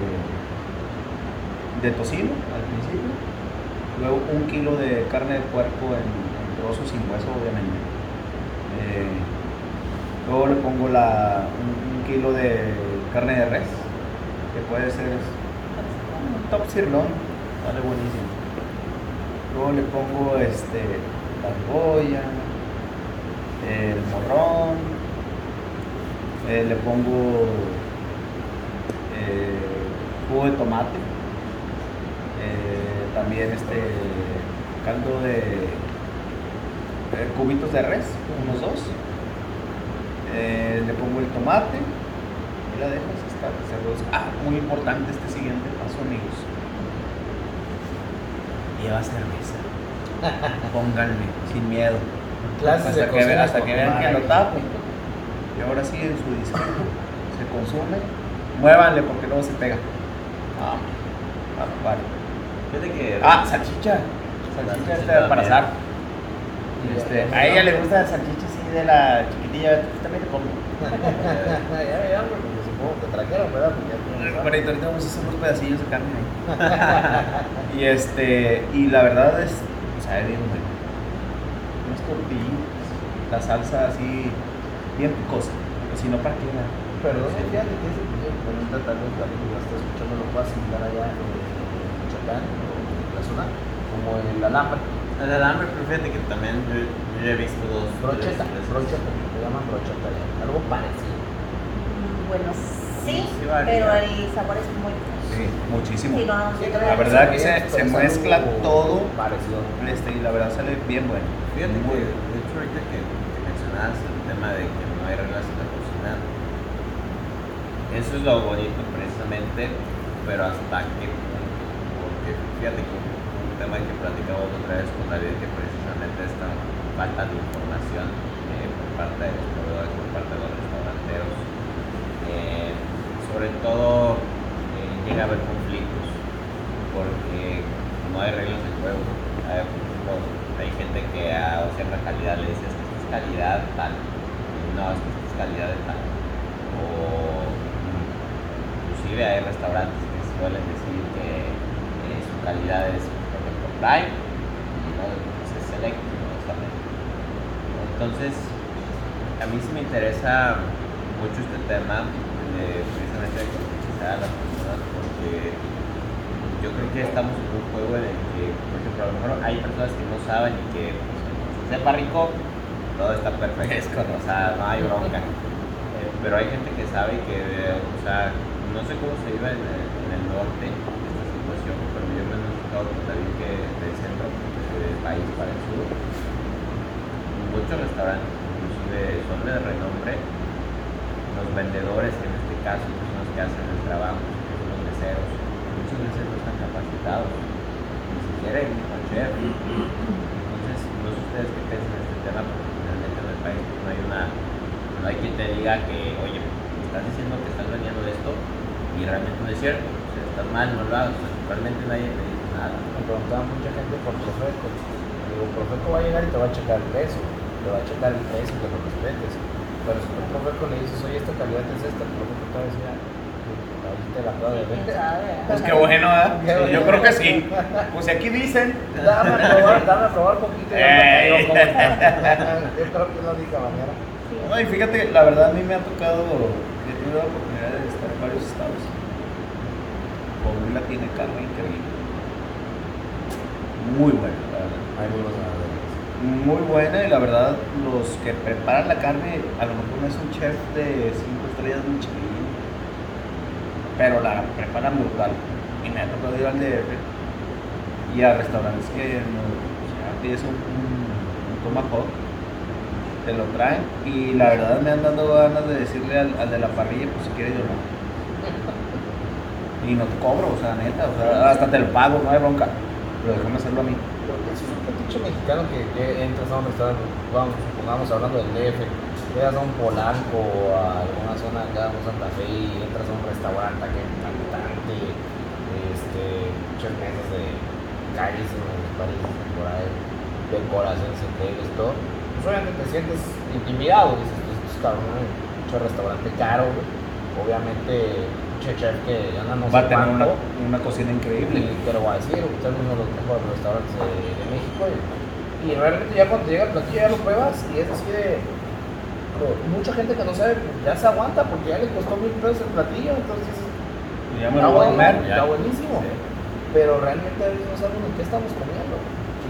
de tocino al principio, luego un kilo de carne de puerco en, en trozos sin hueso, obviamente. Eh, luego le pongo la, un, kilo de carne de res, que puede ser un top sirloin, sale buenísimo. Luego le pongo este, la cebolla, el morrón, eh, le pongo eh, jugo de tomate, también este caldo de eh, cubitos de res, unos dos. Eh, le pongo el tomate y la dejo hasta que se reduzca. Ah, muy importante este siguiente paso, amigos. Lleva cerveza. [LAUGHS] Pónganle, sin miedo. Clases de Hasta que, hasta que vean que lo tapo. Y ahora sí, en su disco se consume. Muévanle porque luego se pega. Ah, ah, vale. Fíjate que. Ah, salchicha. Salchicha Salchicha para asar. Este, a ella le gusta la salchicha así de la chiquitilla. También te comes. [LAUGHS] ya llamo, porque supongo que trajeron, ¿verdad? Porque. Ahorita vamos a hacer unos pedacillos de carne ahí. [LAUGHS] y este, y la verdad es, sabe bien bueno. Unas tortillas, la salsa así, bien picosa. Si no, ¿para qué? la- Perdón, ya le tienes que pregunta tal vez la gente que está escuchando lo pueda asimilar allá en Michoacán o en la zona, como el alambre, El alambre, pero fíjate que también yo, ya he visto dos. brocheta, tres- tres- brocheta, le llaman brocheta algo parecido. Mm, Bueno, sí, pero el sabor es muy Sí, muchísimo. Sí, no, sí, La verdad que se, mezcla todo Parecido. este, y la verdad sale bien bueno. Fíjate que, de hecho, ahorita que, que mencionabas el tema de que no hay reglas en la cocina, eso es lo bonito precisamente, pero hasta qué punto. Porque fíjate que tema que platicamos otra vez con David, que precisamente esta falta de información eh, por parte de los proveedores, por parte de los restauranteros, eh, sobre todo eh, llega a haber conflictos, porque no hay reglas de juego. Hay, gente que a cierta calidad le dice, "Es que esta es calidad tal, no, es esta es calidad de tal. O mm, inclusive hay restaurantes que suelen decir que eh, su calidad es, Prime, y no es Select, honestamente. Entonces, a mí sí me interesa mucho este tema de precisamente de concientizar a las personas porque yo creo que estamos en un juego en el que, por ejemplo, a lo mejor hay personas que no saben y que pues, sepa rico, todo está perfecto. O sea, no hay bronca. Eh, pero hay gente que sabe que, o sea, no sé cómo se vive en el, en el norte esta situación, pero yo notado también que del centro del país para el sur, muchos restaurantes, inclusive son de renombre, los vendedores, que en este caso son los que hacen el trabajo, los meseros, muchas veces no están capacitados, ni siquiera mismo chef. Entonces, no sé ustedes qué piensan de este tema, porque finalmente en el país pues, no hay una, no hay quien te diga que, oye, estás diciendo que estás vendiendo esto y realmente no es cierto, o sea, estás mal, no lo hagas, o sea, realmente nadie. Me preguntaba mucha gente por Profeco. Digo, Profeco va a llegar y te va a checar el peso, te va a checar el precio, que lo respetes. Pero si tu Profeco le dices, oye, esta calidad es esta, el Profeco te va a decir, "Ah, ahí te la acabo de ¿Quién vender. sabe? Pues qué bueno, ¿eh? [LAUGHS] Yo creo que sí. Pues aquí dicen. Dame a probar, dame a probar poquito está. Yo creo que es la única manera. No, y fíjate, la verdad a mí me ha tocado, he tenido la oportunidad de estar en varios estados. Coahuila tiene carne increíble. Muy buena, la verdad. Hay muy buenos ganadores. Muy buena y la verdad los que preparan la carne a lo mejor no es un chef de 5 estrellas Michelin, pero la preparan brutal. Y me ha tocado ir al DF y a restaurantes que no, pides un, un, un tomahawk, te lo traen y la verdad me han dado ganas de decirle al, al de la parrilla, pues si quieres yo no. [LAUGHS] Y no te cobro, o sea, neta, o sea, hasta te lo pago, no hay bronca. Pero déjame hacerlo a mí. es un fetiche mexicano que, entras a un restaurante, vamos, supongamos hablando del DF, llegas a un Polanco o a alguna zona acá, un Santa Fe y entras a un restaurante que cantante, este, muchas mesas de carísimos, parísimos por ahí, decoraciones increíbles, todo. Pues obviamente te sientes intimidado, dices, pues, pues, cabrón, mucho restaurante caro, obviamente, chef que ya no Va a tener una, una cocina increíble. Y te lo voy a decir, usted es uno de los mejores restaurantes de, de México. Y, y realmente ya cuando llega el platillo ya lo pruebas y es así de... mucha gente que no sabe, ya se aguanta porque ya le costó mil pesos el platillo, entonces Y ya me está, lo voy a comer. está buenísimo. Pero realmente a veces no sabemos qué estamos comiendo.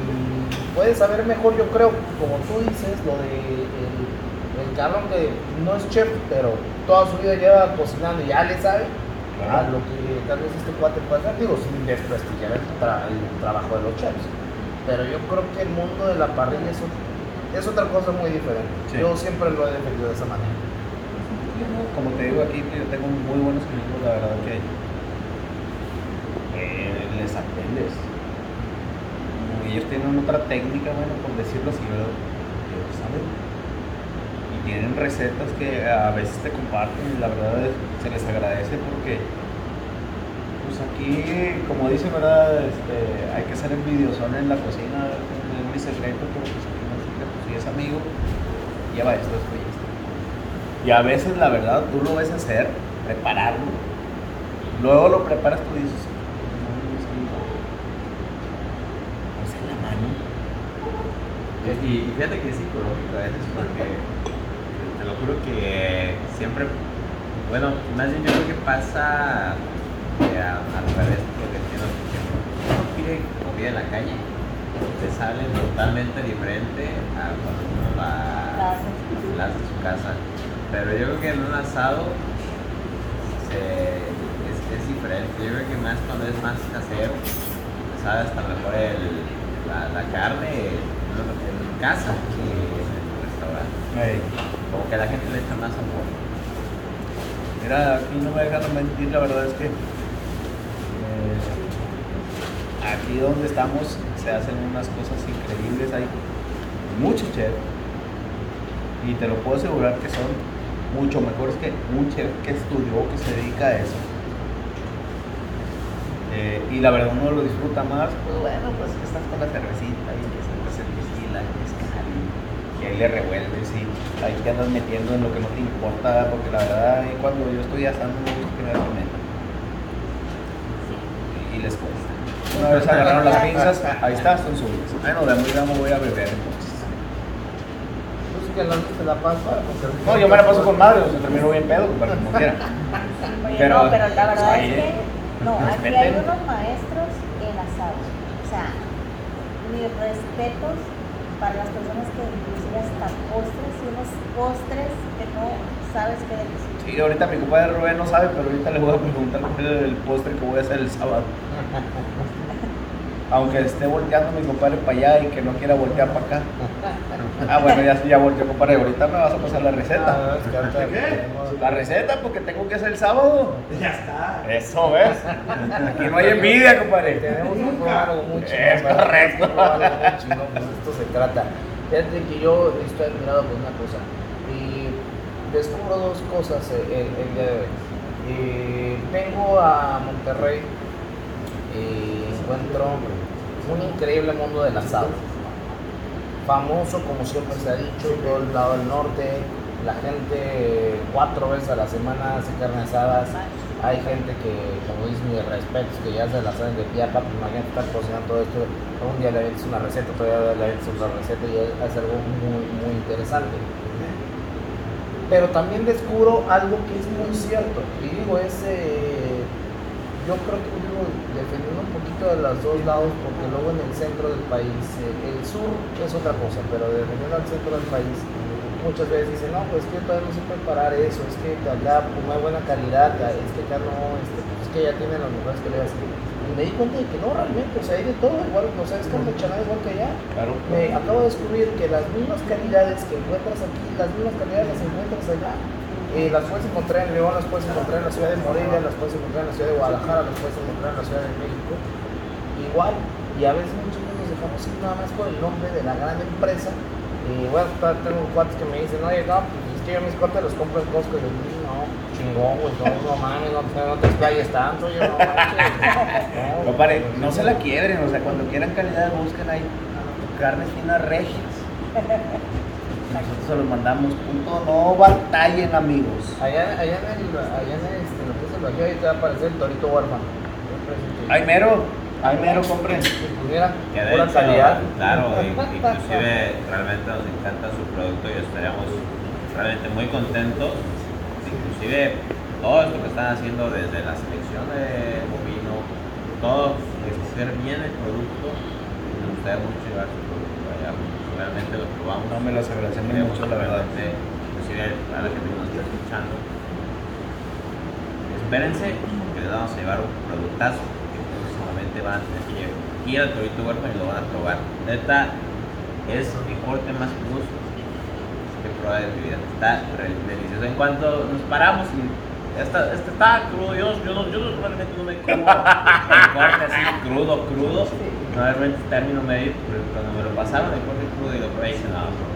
Y puedes saber mejor, yo creo, como tú dices, lo de el, el cabrón que no es chef, pero toda su vida lleva cocinando y ya le sabe a Claro. lo que tal vez este cuate hacer, digo, sin desprestigiar el, tra- el trabajo de los chefs. Pero yo creo que el mundo de la parrilla es, ot- es otra cosa muy diferente. Sí. Yo siempre lo he defendido de esa manera. Como te digo aquí, yo tengo muy buenos amigos, la verdad que eh, les aprendes. Ellos tienen otra técnica, bueno, por decirlo así, ¿verdad? Ellos saben. Tienen recetas que a veces te comparten y la verdad es- se les agradece porque, pues aquí, como dice, ¿verdad? Este, hay que ser envidiosón en la cocina, es mi secreto, pero pues aquí no es secreto. Si es amigo, lleva esto, esto y esto. Y a veces, la verdad, tú lo ves hacer, prepararlo. Luego lo preparas tú dices, no, es en la mano. Y y fíjate que es psicológico a veces porque lo juro que siempre, bueno, más bien yo creo que pasa eh, a- al revés lo que comida en la calle, te sale totalmente diferente a cuando uno la, hace su casa. Pero yo creo que en un asado es, es diferente, yo creo que más cuando es más casero, sabe hasta mejor el, la, la carne en, casa que en el restaurante. Como que la gente le echa más amor. Mira, aquí no me dejan mentir, la verdad es que eh, aquí donde estamos se hacen unas cosas increíbles, hay muchos chefs y te lo puedo asegurar que son mucho mejores que un chef que estudió, que se dedica a eso. Eh, y la verdad uno lo disfruta más, pues bueno, pues estás con la cervecita y que sacas el tequila, es cali, y ahí le revuelves y ahí te andas metiendo en lo que no te importa, porque la verdad ahí cuando yo estoy asando gusta que me comenta. Y, y les cuesta. Una vez agarraron las pinzas, ahí está, son suyas. Bueno, de muy me voy a beber entonces. Sí que la te la pasa. porque- No, yo me la paso con madre, o sea, termino bien pedo, pero como quiera. [LAUGHS] Oye, Pero, no, pero la verdad ahí, es que no, aquí hay unos maestros en asado. O sea, mis respetos para las personas que inclusive hasta postres y unos postres que no sabes qué decir. Sí, ahorita mi compadre Rubén no sabe, pero ahorita le voy a preguntar cuál es el postre que voy a hacer el sábado. [LAUGHS] Aunque esté volteando mi compadre para allá y que no quiera voltear para acá. Ah, bueno, ya, ya volteó, compadre. Ahorita me vas a pasar la receta. Ah, es tenemos- La receta, porque tengo que hacer el sábado. Ya está. Eso, ¿ves? Aquí no hay envidia, compadre. Tenemos un chingón. Es correcto. Trata. Fíjate que yo estoy admirado por una cosa. Y descubro dos cosas el, día de hoy. Eh, vengo a Monterrey y encuentro un increíble mundo del asado. Famoso, como siempre se ha dicho, todo el lado del norte. La gente cuatro veces a la semana hace carne asadas. Hay gente que, como dice mis respetos, que ya se la saben de pie a pa, pues imagínate estar cocinando todo esto. Un día le avientas una receta, otro día le avientas otra receta y es algo muy, muy interesante. Pero también descubro algo que es muy cierto. Y digo, es. eh, yo creo que digo, defendiendo un poquito de los dos lados, porque luego en el centro del país, eh, el sur es otra cosa, pero defendiendo al centro del país, muchas veces dicen, no, pues es que todavía no sé preparar eso, es que acá pues, no hay buena calidad, es que acá no, este, pues, es que ya tienen las mejores calidades. Y me di cuenta de que no, realmente, o sea, hay de todo, igual, o sea, es campechana igual que allá. Claro. Me acabo de descubrir que las mismas calidades que encuentras aquí, las mismas calidades las encuentras allá. Eh, las puedes encontrar en León, las puedes encontrar en la ciudad de Morelia, las puedes encontrar en la ciudad de Guadalajara, las puedes encontrar en la ciudad de México. Igual, y a veces muchos nos dejamos ir nada más por el nombre de la gran empresa. Y bueno, tengo cuates que me dicen, oye, no, pues es que yo mis cortes los compro en Costco. Y yo, "Mm, no, chingón, güey, no, no mames, no, te- no te explayes tanto, yo no. No, Compadre, pues, no se la quiebren, o sea, cuando quieran calidad busquen ahí carnes finas regias. Nosotros se los mandamos, punto, no batallen amigos. Allá, allá en el, allá en el, este, lo que el Bajío, ahí te va a aparecer el torito huérfano. Ay mero, ay mero. Pues mira, Que de pura hecho, calidad. claro, in- inclusive realmente nos encanta su producto y estaríamos realmente muy contentos. Inclusive todo esto que están haciendo desde la selección de bovino, todo, escoger bien el producto, nos gustaría mucho llevar su producto allá. Realmente lo probamos. No me los agradecemos mucho, la verdad. Inclusive a la gente que nos está escuchando, espérense que les vamos a llevar un productazo próximamente van a ir al Torito Huérfano y lo van a probar. Neta, es mi corte más plus que probado en mi vida. Está delicioso. En cuanto nos paramos y esta, este está crudo, yo, yo, yo no- realmente no me como el corte así crudo, crudo. Normalmente término medio, pero cuando me lo pasaron el corte crudo y lo probé y no, bro,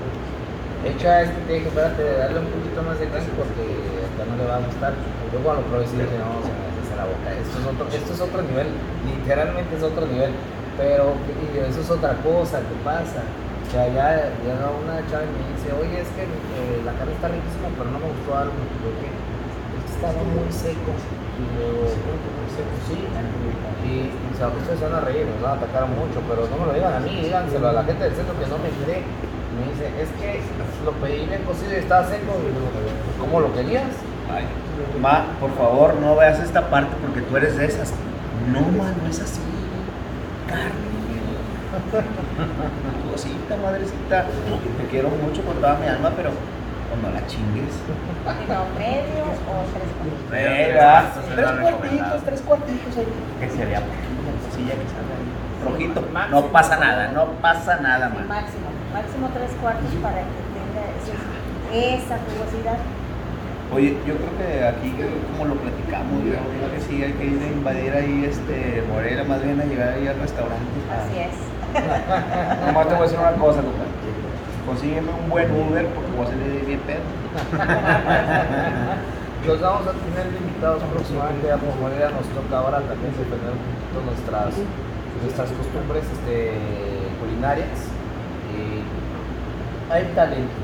De hecho, a este te dije, espérate, darle un poquito más de gas porque acá no le va a gustar. Yo cuando lo probé sí dije, no, se me deshace la boca. Esto es otro, esto es otro nivel, literalmente es otro nivel. Pero eso es otra cosa, ¿qué pasa? Que allá llega una chava y me dice, oye, es que eh, la carne está riquísima, pero no me gustó algo. Yo, que estaba muy seco. Y yo, ¿cómo que seco? Sí. Y, o sea, ustedes se van a reír, nos van a atacar mucho, pero no me lo digan a mí, díganselo a la gente del centro que no me cree. Me dice, es que lo pedí bien cocido y estaba seco. Y ¿cómo lo querías? Ma, por favor, no veas esta parte porque tú eres de esas. No, ma, no es así. Carne. Tu Cosita, madrecita. Te quiero mucho con toda mi alma, pero no la chingues. No, medio o tres cuartos. Venga, tres cuartitos, tres cuartitos ahí. Que sería una cosilla que salga ahí. Rojito. No pasa nada, no pasa nada, man. máximo, máximo tres cuartos para que tenga ese- esa jugosidad. Oye, yo creo que aquí, como lo platicamos, yo creo que sí hay que ir a invadir ahí este Morelia, más bien a llegar ahí al restaurante. Así es. [LAUGHS] Nomás te voy a decir una cosa, compadre. Consígueme un buen Uber porque voy a salir bien pedo. [LAUGHS] Los vamos a tener de invitados próximamente a Morelia, nos toca ahora también defender un poquito nuestras, nuestras costumbres este, culinarias. Y hay talento,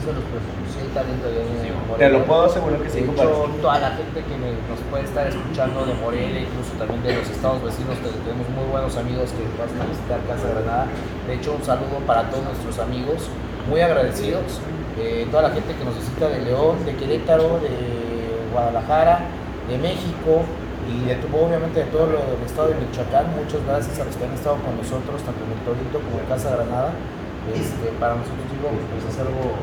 se los presumo, sí talento Sí, Morelia. Te lo puedo asegurar que sí, De compadre. hecho, toda la gente que me- nos puede estar escuchando de Morelia, incluso también de los estados vecinos, que tenemos muy buenos amigos que pasan a visitar Casa Granada. De hecho, un saludo para todos nuestros amigos, muy agradecidos. eh, toda la gente que nos visita de León, de Querétaro, de Guadalajara, de México y de, obviamente de todo lo- el estado de Michoacán. Muchas gracias a los que han estado con nosotros, tanto en el Torito como en Casa Granada. Este, para nosotros, digo, pues es algo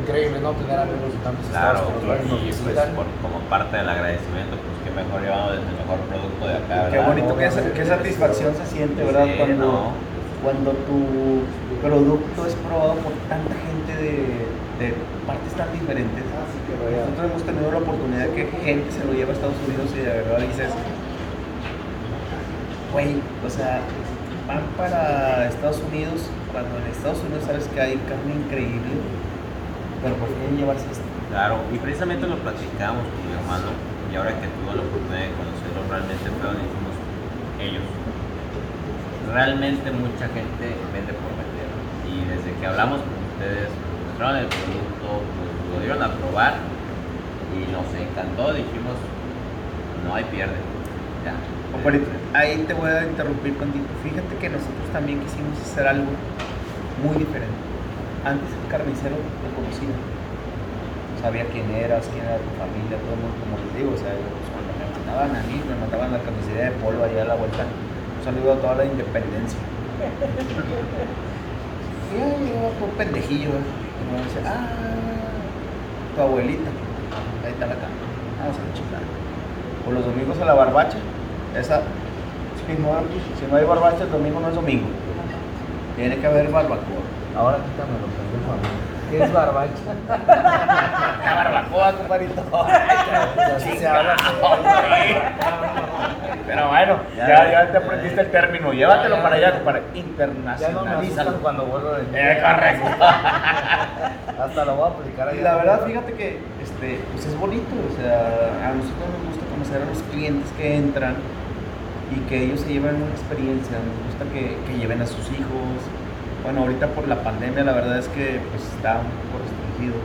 increíble, ¿no? Tener amigos de tantos estados Claro, que nos y pues por- como parte del agradecimiento, pues qué mejor llevamos el mejor producto de acá, Qué ¿verdad? bonito, qué, qué satisfacción se siente, ¿verdad? Sí, cuando, no. cuando tu producto es probado por tanta gente de, de partes tan diferentes. Nosotros hemos tenido la oportunidad que gente se lo lleva a Estados Unidos y de verdad dices, güey, o sea, van para Estados Unidos cuando en Estados Unidos sabes que hay carne increíble, pero por qué llevarse esto? Claro, y precisamente lo platicamos con mi hermano, y ahora que tuve la oportunidad de conocerlo, realmente fue donde dijimos ellos. Realmente mucha gente vende por vender. Y desde que hablamos con ustedes, nos mostraron el producto, nos lo dieron a probar y nos encantó. Dijimos, no hay pierde. Ya. Ahí te voy a interrumpir contigo. Fíjate que nosotros también quisimos hacer algo muy diferente. Antes el carnicero te conocía. Sabía quién eras, quién era tu familia, todo el mundo, como les digo. O sea, pues, cuando me mandaban a mí, me mandaban a la carnicería de polo allá a la vuelta. Un saludo a toda la independencia. [LAUGHS] Y ahí yo, por pendejillo, ¿eh? y me dice, ah, tu abuelita. Ahí está la cama. Vamos a la chingada. O los domingos a la barbacha. Esa, si no, si no hay barbacha, el domingo no es domingo. Tiene que haber barbacoa. Ahora quítamelo, pendejo. a mí. ¿Qué es barbacha? [LAUGHS] La barbacoa, compadrito. Así se habla. Pero bueno, ya, Ya, ya, te aprendiste el término. Llévatelo Ya, para allá, para Ya no cuando vuelvo de Eh, correcto. [LAUGHS] Hasta lo voy a aplicar allá. Y la verdad, fíjate que este, pues es bonito, o sea, a nosotros nos gusta conocer a los clientes que entran y que ellos se lleven una experiencia, nos gusta que, que lleven a sus hijos. Bueno, ahorita por la pandemia la verdad es que pues está un poco restringido.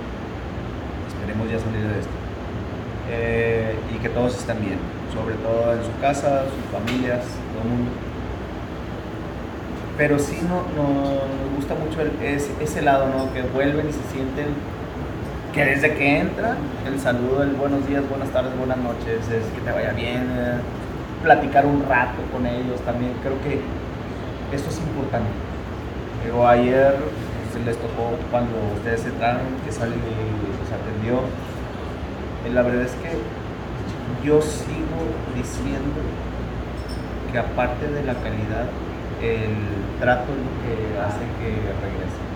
Esperemos ya salir de esto. Eh, y que todos estén bien, sobre todo en su casa, sus familias, todo el mundo. Pero sí no, no- nos gusta mucho ese, lado, ¿no? Que vuelven y se sienten que desde que entra, el saludo, el buenos días, buenas tardes, buenas noches, es que te vaya bien, eh, platicar un rato con ellos también, creo que esto es importante. Pero ayer se les tocó cuando ustedes entraron, que Sally los atendió. Y la verdad es que yo sigo diciendo que aparte de la calidad, el trato es lo que hace que regresen.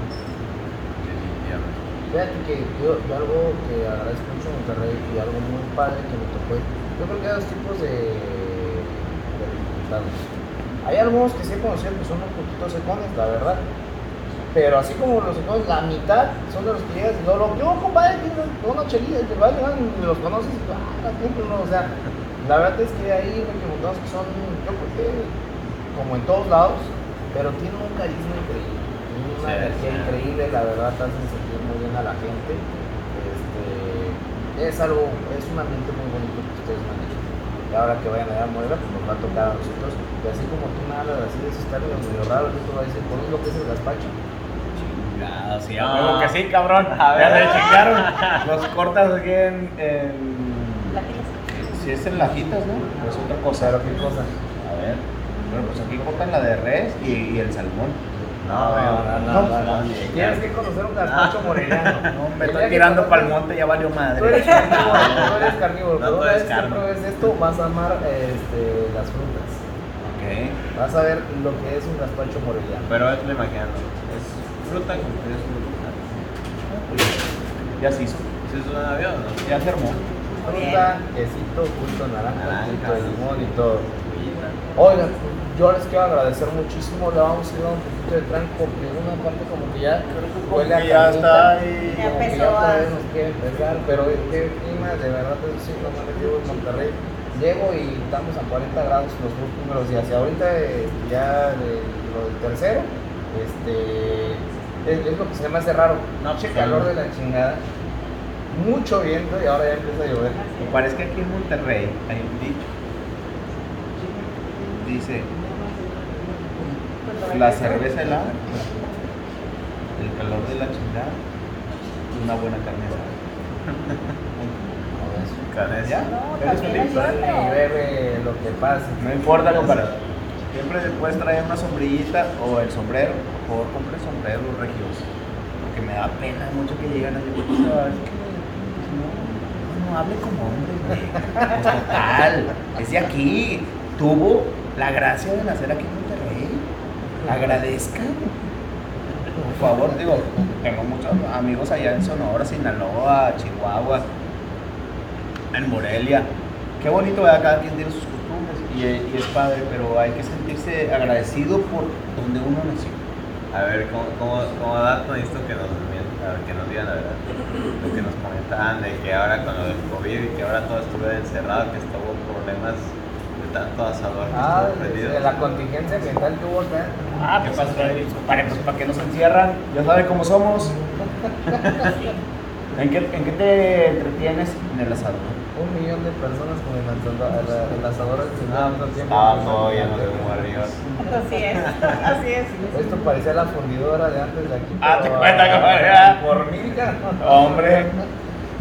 Fíjate que yo, yo algo que agradezco mucho en Monterrey y algo muy padre que me tocó, yo creo que hay dos tipos de, de resultados. Hay algunos que sí he conocido que son un poquito secones, la verdad. Pero así como los secones, la mitad son de los que llegas y luego, luego, yo compadre, tiene una chelita, te vas y los conoces y ah, la gente, no, o sea, la verdad es que hay recomendados que son, yo creo que como en todos lados, pero tienen un carisma increíble, tienen una Sí, energía sí. increíble, la verdad te hacen sentir muy bien a la gente. Este, es algo, es un ambiente muy bonito que ustedes manejan. Y ahora que vayan a Morelia, pues nos va a tocar a nosotros. Y así como tú me hablas así de esos términos medio raros, te voy a decir, ¿conoces lo que es el gazpacho? Chingado, sí, No. a huevo que sí, cabrón. A ver. Ya me chingaron. [LAUGHS] Los cortas aquí en. en- Lápidas. si es en lajitas, ¿no? Es otra cosa. Pero qué cosa. A ver. Bueno, pues aquí cortan la de res y, y el salmón. No, no, no, no, Tienes que conocer un gazpacho moreliano. [LAUGHS] No, me estoy tirando el monte, ya valió Tú madre. eres carnívoro, [LAUGHS] tú eres carnívoro. No, pero tú una vez que pruebes esto, vas a amar este, las frutas. Ok. Vas a ver lo que es un gazpacho moreliano. Pero estoy imaginando, es fruta con frutas. Ya se hizo. ¿Sí es un avión no? Ya se armó. Fruta, quesito, de naranja, Naranja. de limón y todo. Oigan, yo les quiero agradecer muchísimo. Le vamos a ir dando un poquito de tran porque una parte como que ya huele a que ya está ahí. Ya como que empezó ya otra a- vez nos quiere empezar, pero qué clima, de verdad, eso sí, no me llevo en Monterrey. Llego y estamos a 40 grados los dos primeros días. Y ahorita eh, ya de, lo del tercero, este, es, es lo que se me hace raro. No, Noche calor de la chingada, mucho viento y ahora ya empieza a llover. Me parece que aquí en Monterrey hay un dicho. Dice, la cerveza helada, el calor de la chingada y una buena carne asada. [LAUGHS] ¿Ya? No, ¿Eres también feliz? hay Y bebe lo que pase. No importa, compadre. Siempre puedes traer una sombrillita o el sombrero. Por favor, compre sombreros regios. Porque me da pena mucho que llegan a es que no, no, no hable como hombre, güey. [LAUGHS] Pues total, es de aquí. Tuvo la gracia de nacer aquí en. Agradezcan. Por favor, digo, tengo muchos amigos allá en Sonora, Sinaloa, Chihuahua, en Morelia. Qué bonito, ¿verdad? cada quien tiene sus costumbres y, y es padre, pero hay que sentirse agradecido por donde uno nació. A ver, como, como, como dato esto que nos, a ver, que nos digan la verdad, lo que nos comentaban de que ahora con lo del COVID y que ahora todo estuvo encerrado, que estuvo problemas asador que Ah, de la contingencia ambiental que hubo acá. Ah, ¿Qué pues? Para, pues, para que nos encierran, ya saben cómo somos. [LAUGHS] ¿En qué, ¿En qué te entretienes? En el asador. Un millón de personas con el asador, el, el asador Ah, tiempo. estaba todo lleno de humo arriba. Así es, [LAUGHS] así es. Esto parecía la fundidora de antes de aquí. Ah, te cuenta, ah, compadre. Por mil, cabrón. Hombre. [LAUGHS]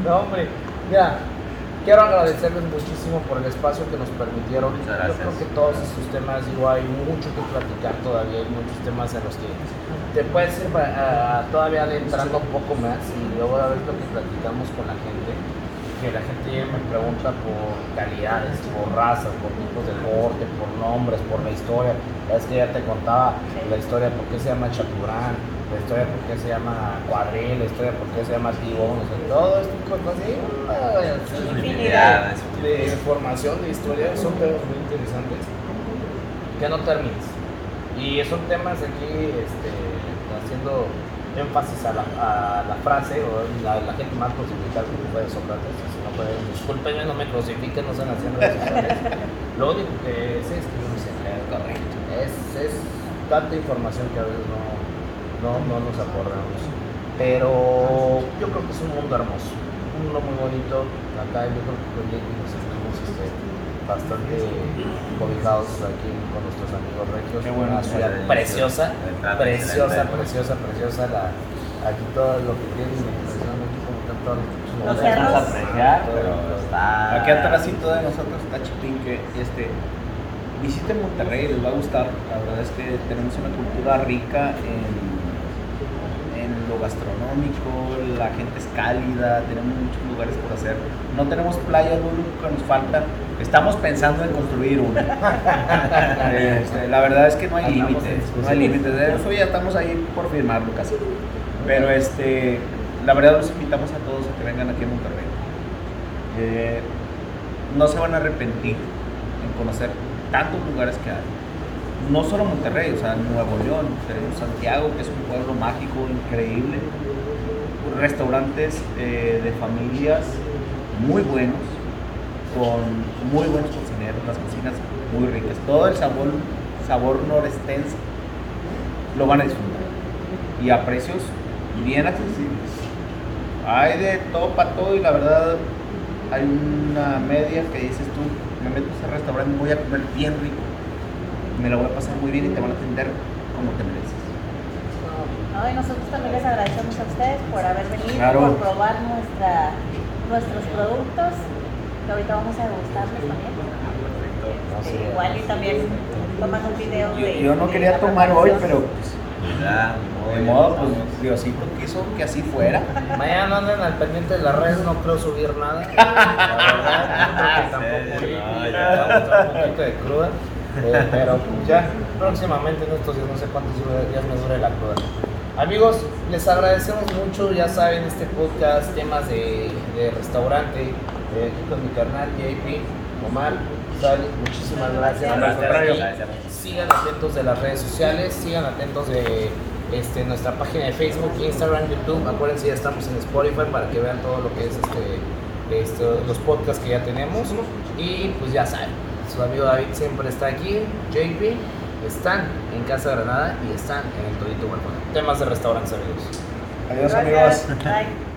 No, hombre. Mira, quiero agradecerles muchísimo por el espacio que nos permitieron. Muchas Yo creo que todos estos temas, digo, hay mucho que platicar todavía, hay muchos temas en los que te puedes ir ah, todavía adentrando un poco más y luego a ver lo que platicamos con la gente. que la gente me pregunta por calidades, por razas, por tipos de corte, por nombres, por la historia. Es que ya te contaba la historia de por qué se llama Chaturán, la historia de por qué se llama Cuadril, la historia de por qué se llama Tibón, o sea, todo esto cosas así. ah, Infinidad, De información, de historia, son temas muy interesantes que no terminas. Y son temas aquí este, haciendo énfasis a la, a la frase o la, la gente más crucificada que fue Sócrates. Si no pueden, discúlpenme, no me crucifiquen, no sean haciendo redes. [LAUGHS] Lo único que sé es que yo no leer. Correcto. Es, es tanta información que a veces no, no, no nos acordamos. Pero yo creo que es un mundo hermoso, un mundo muy bonito. Acá yo creo que nos estamos este, bastante cobijados aquí con nuestros amigos regios. Qué bueno. Una ciudad preciosa, preciosa, preciosa, preciosa. La, aquí todo lo que tiene aquí como que todo No se a apreciar, pero está. Aquí atrásito de nosotros está Chipinque. Este, visiten Monterrey, les va a gustar. La verdad es que tenemos una cultura rica en lo gastronómico, la gente es cálida, tenemos muchos lugares por hacer. No tenemos playa, lo único que nos falta. Estamos pensando en construir una. [LAUGHS] Este, la verdad es que no hay límites, no hay límites. De eso ya estamos ahí por firmarlo casi. Pero este, la verdad los invitamos a todos a que vengan aquí a Monterrey. Eh, no se van a arrepentir en conocer tantos lugares que hay. No solo Monterrey, o sea, Nuevo León, Santiago, que es un pueblo mágico, increíble. Restaurantes eh, de familias muy buenos, con muy buenos cocineros, las cocinas muy ricas. Todo el sabor, sabor norestense lo van a disfrutar. Y a precios bien accesibles. Hay de todo para todo y la verdad hay una media que dices tú, me meto a ese restaurante, voy a comer bien rico, me la voy a pasar muy bien y te van a atender como te mereces. No, y nosotros también les agradecemos a ustedes por haber venido, Claro. por probar nuestra, nuestros productos, que ahorita vamos a degustarles también. Este, es. igual y también toman un video Yo, de. yo no de quería tomar hoy, pero pues, Ya, de modo, pues Diosito quiso que así fuera. [LAUGHS] Mañana anden al pendiente de las redes, no creo subir nada. [LAUGHS] La verdad, yo creo que Sí, tampoco no, ahorita ya. vamos a estar un poquito de cruda. Eh, pero pues ya próximamente en estos días, no sé cuántos días me dure la cruda. Amigos, les agradecemos mucho, ya saben, este podcast, temas de, de restaurante, eh, aquí con mi carnal JP, Omar, muchísimas gracias. Gracias, sigan atentos de las redes sociales, sigan atentos de este, nuestra página de Facebook, Instagram, YouTube. Acuérdense, ya estamos en Spotify para que vean todo lo que es este, esto- los podcasts que ya tenemos. Y pues ya saben, su amigo David siempre está aquí, JP, están en Casa Granada y están en el Todito Balcón. Temas de restaurantes, amigos. Adiós Gracias. amigos. Bye.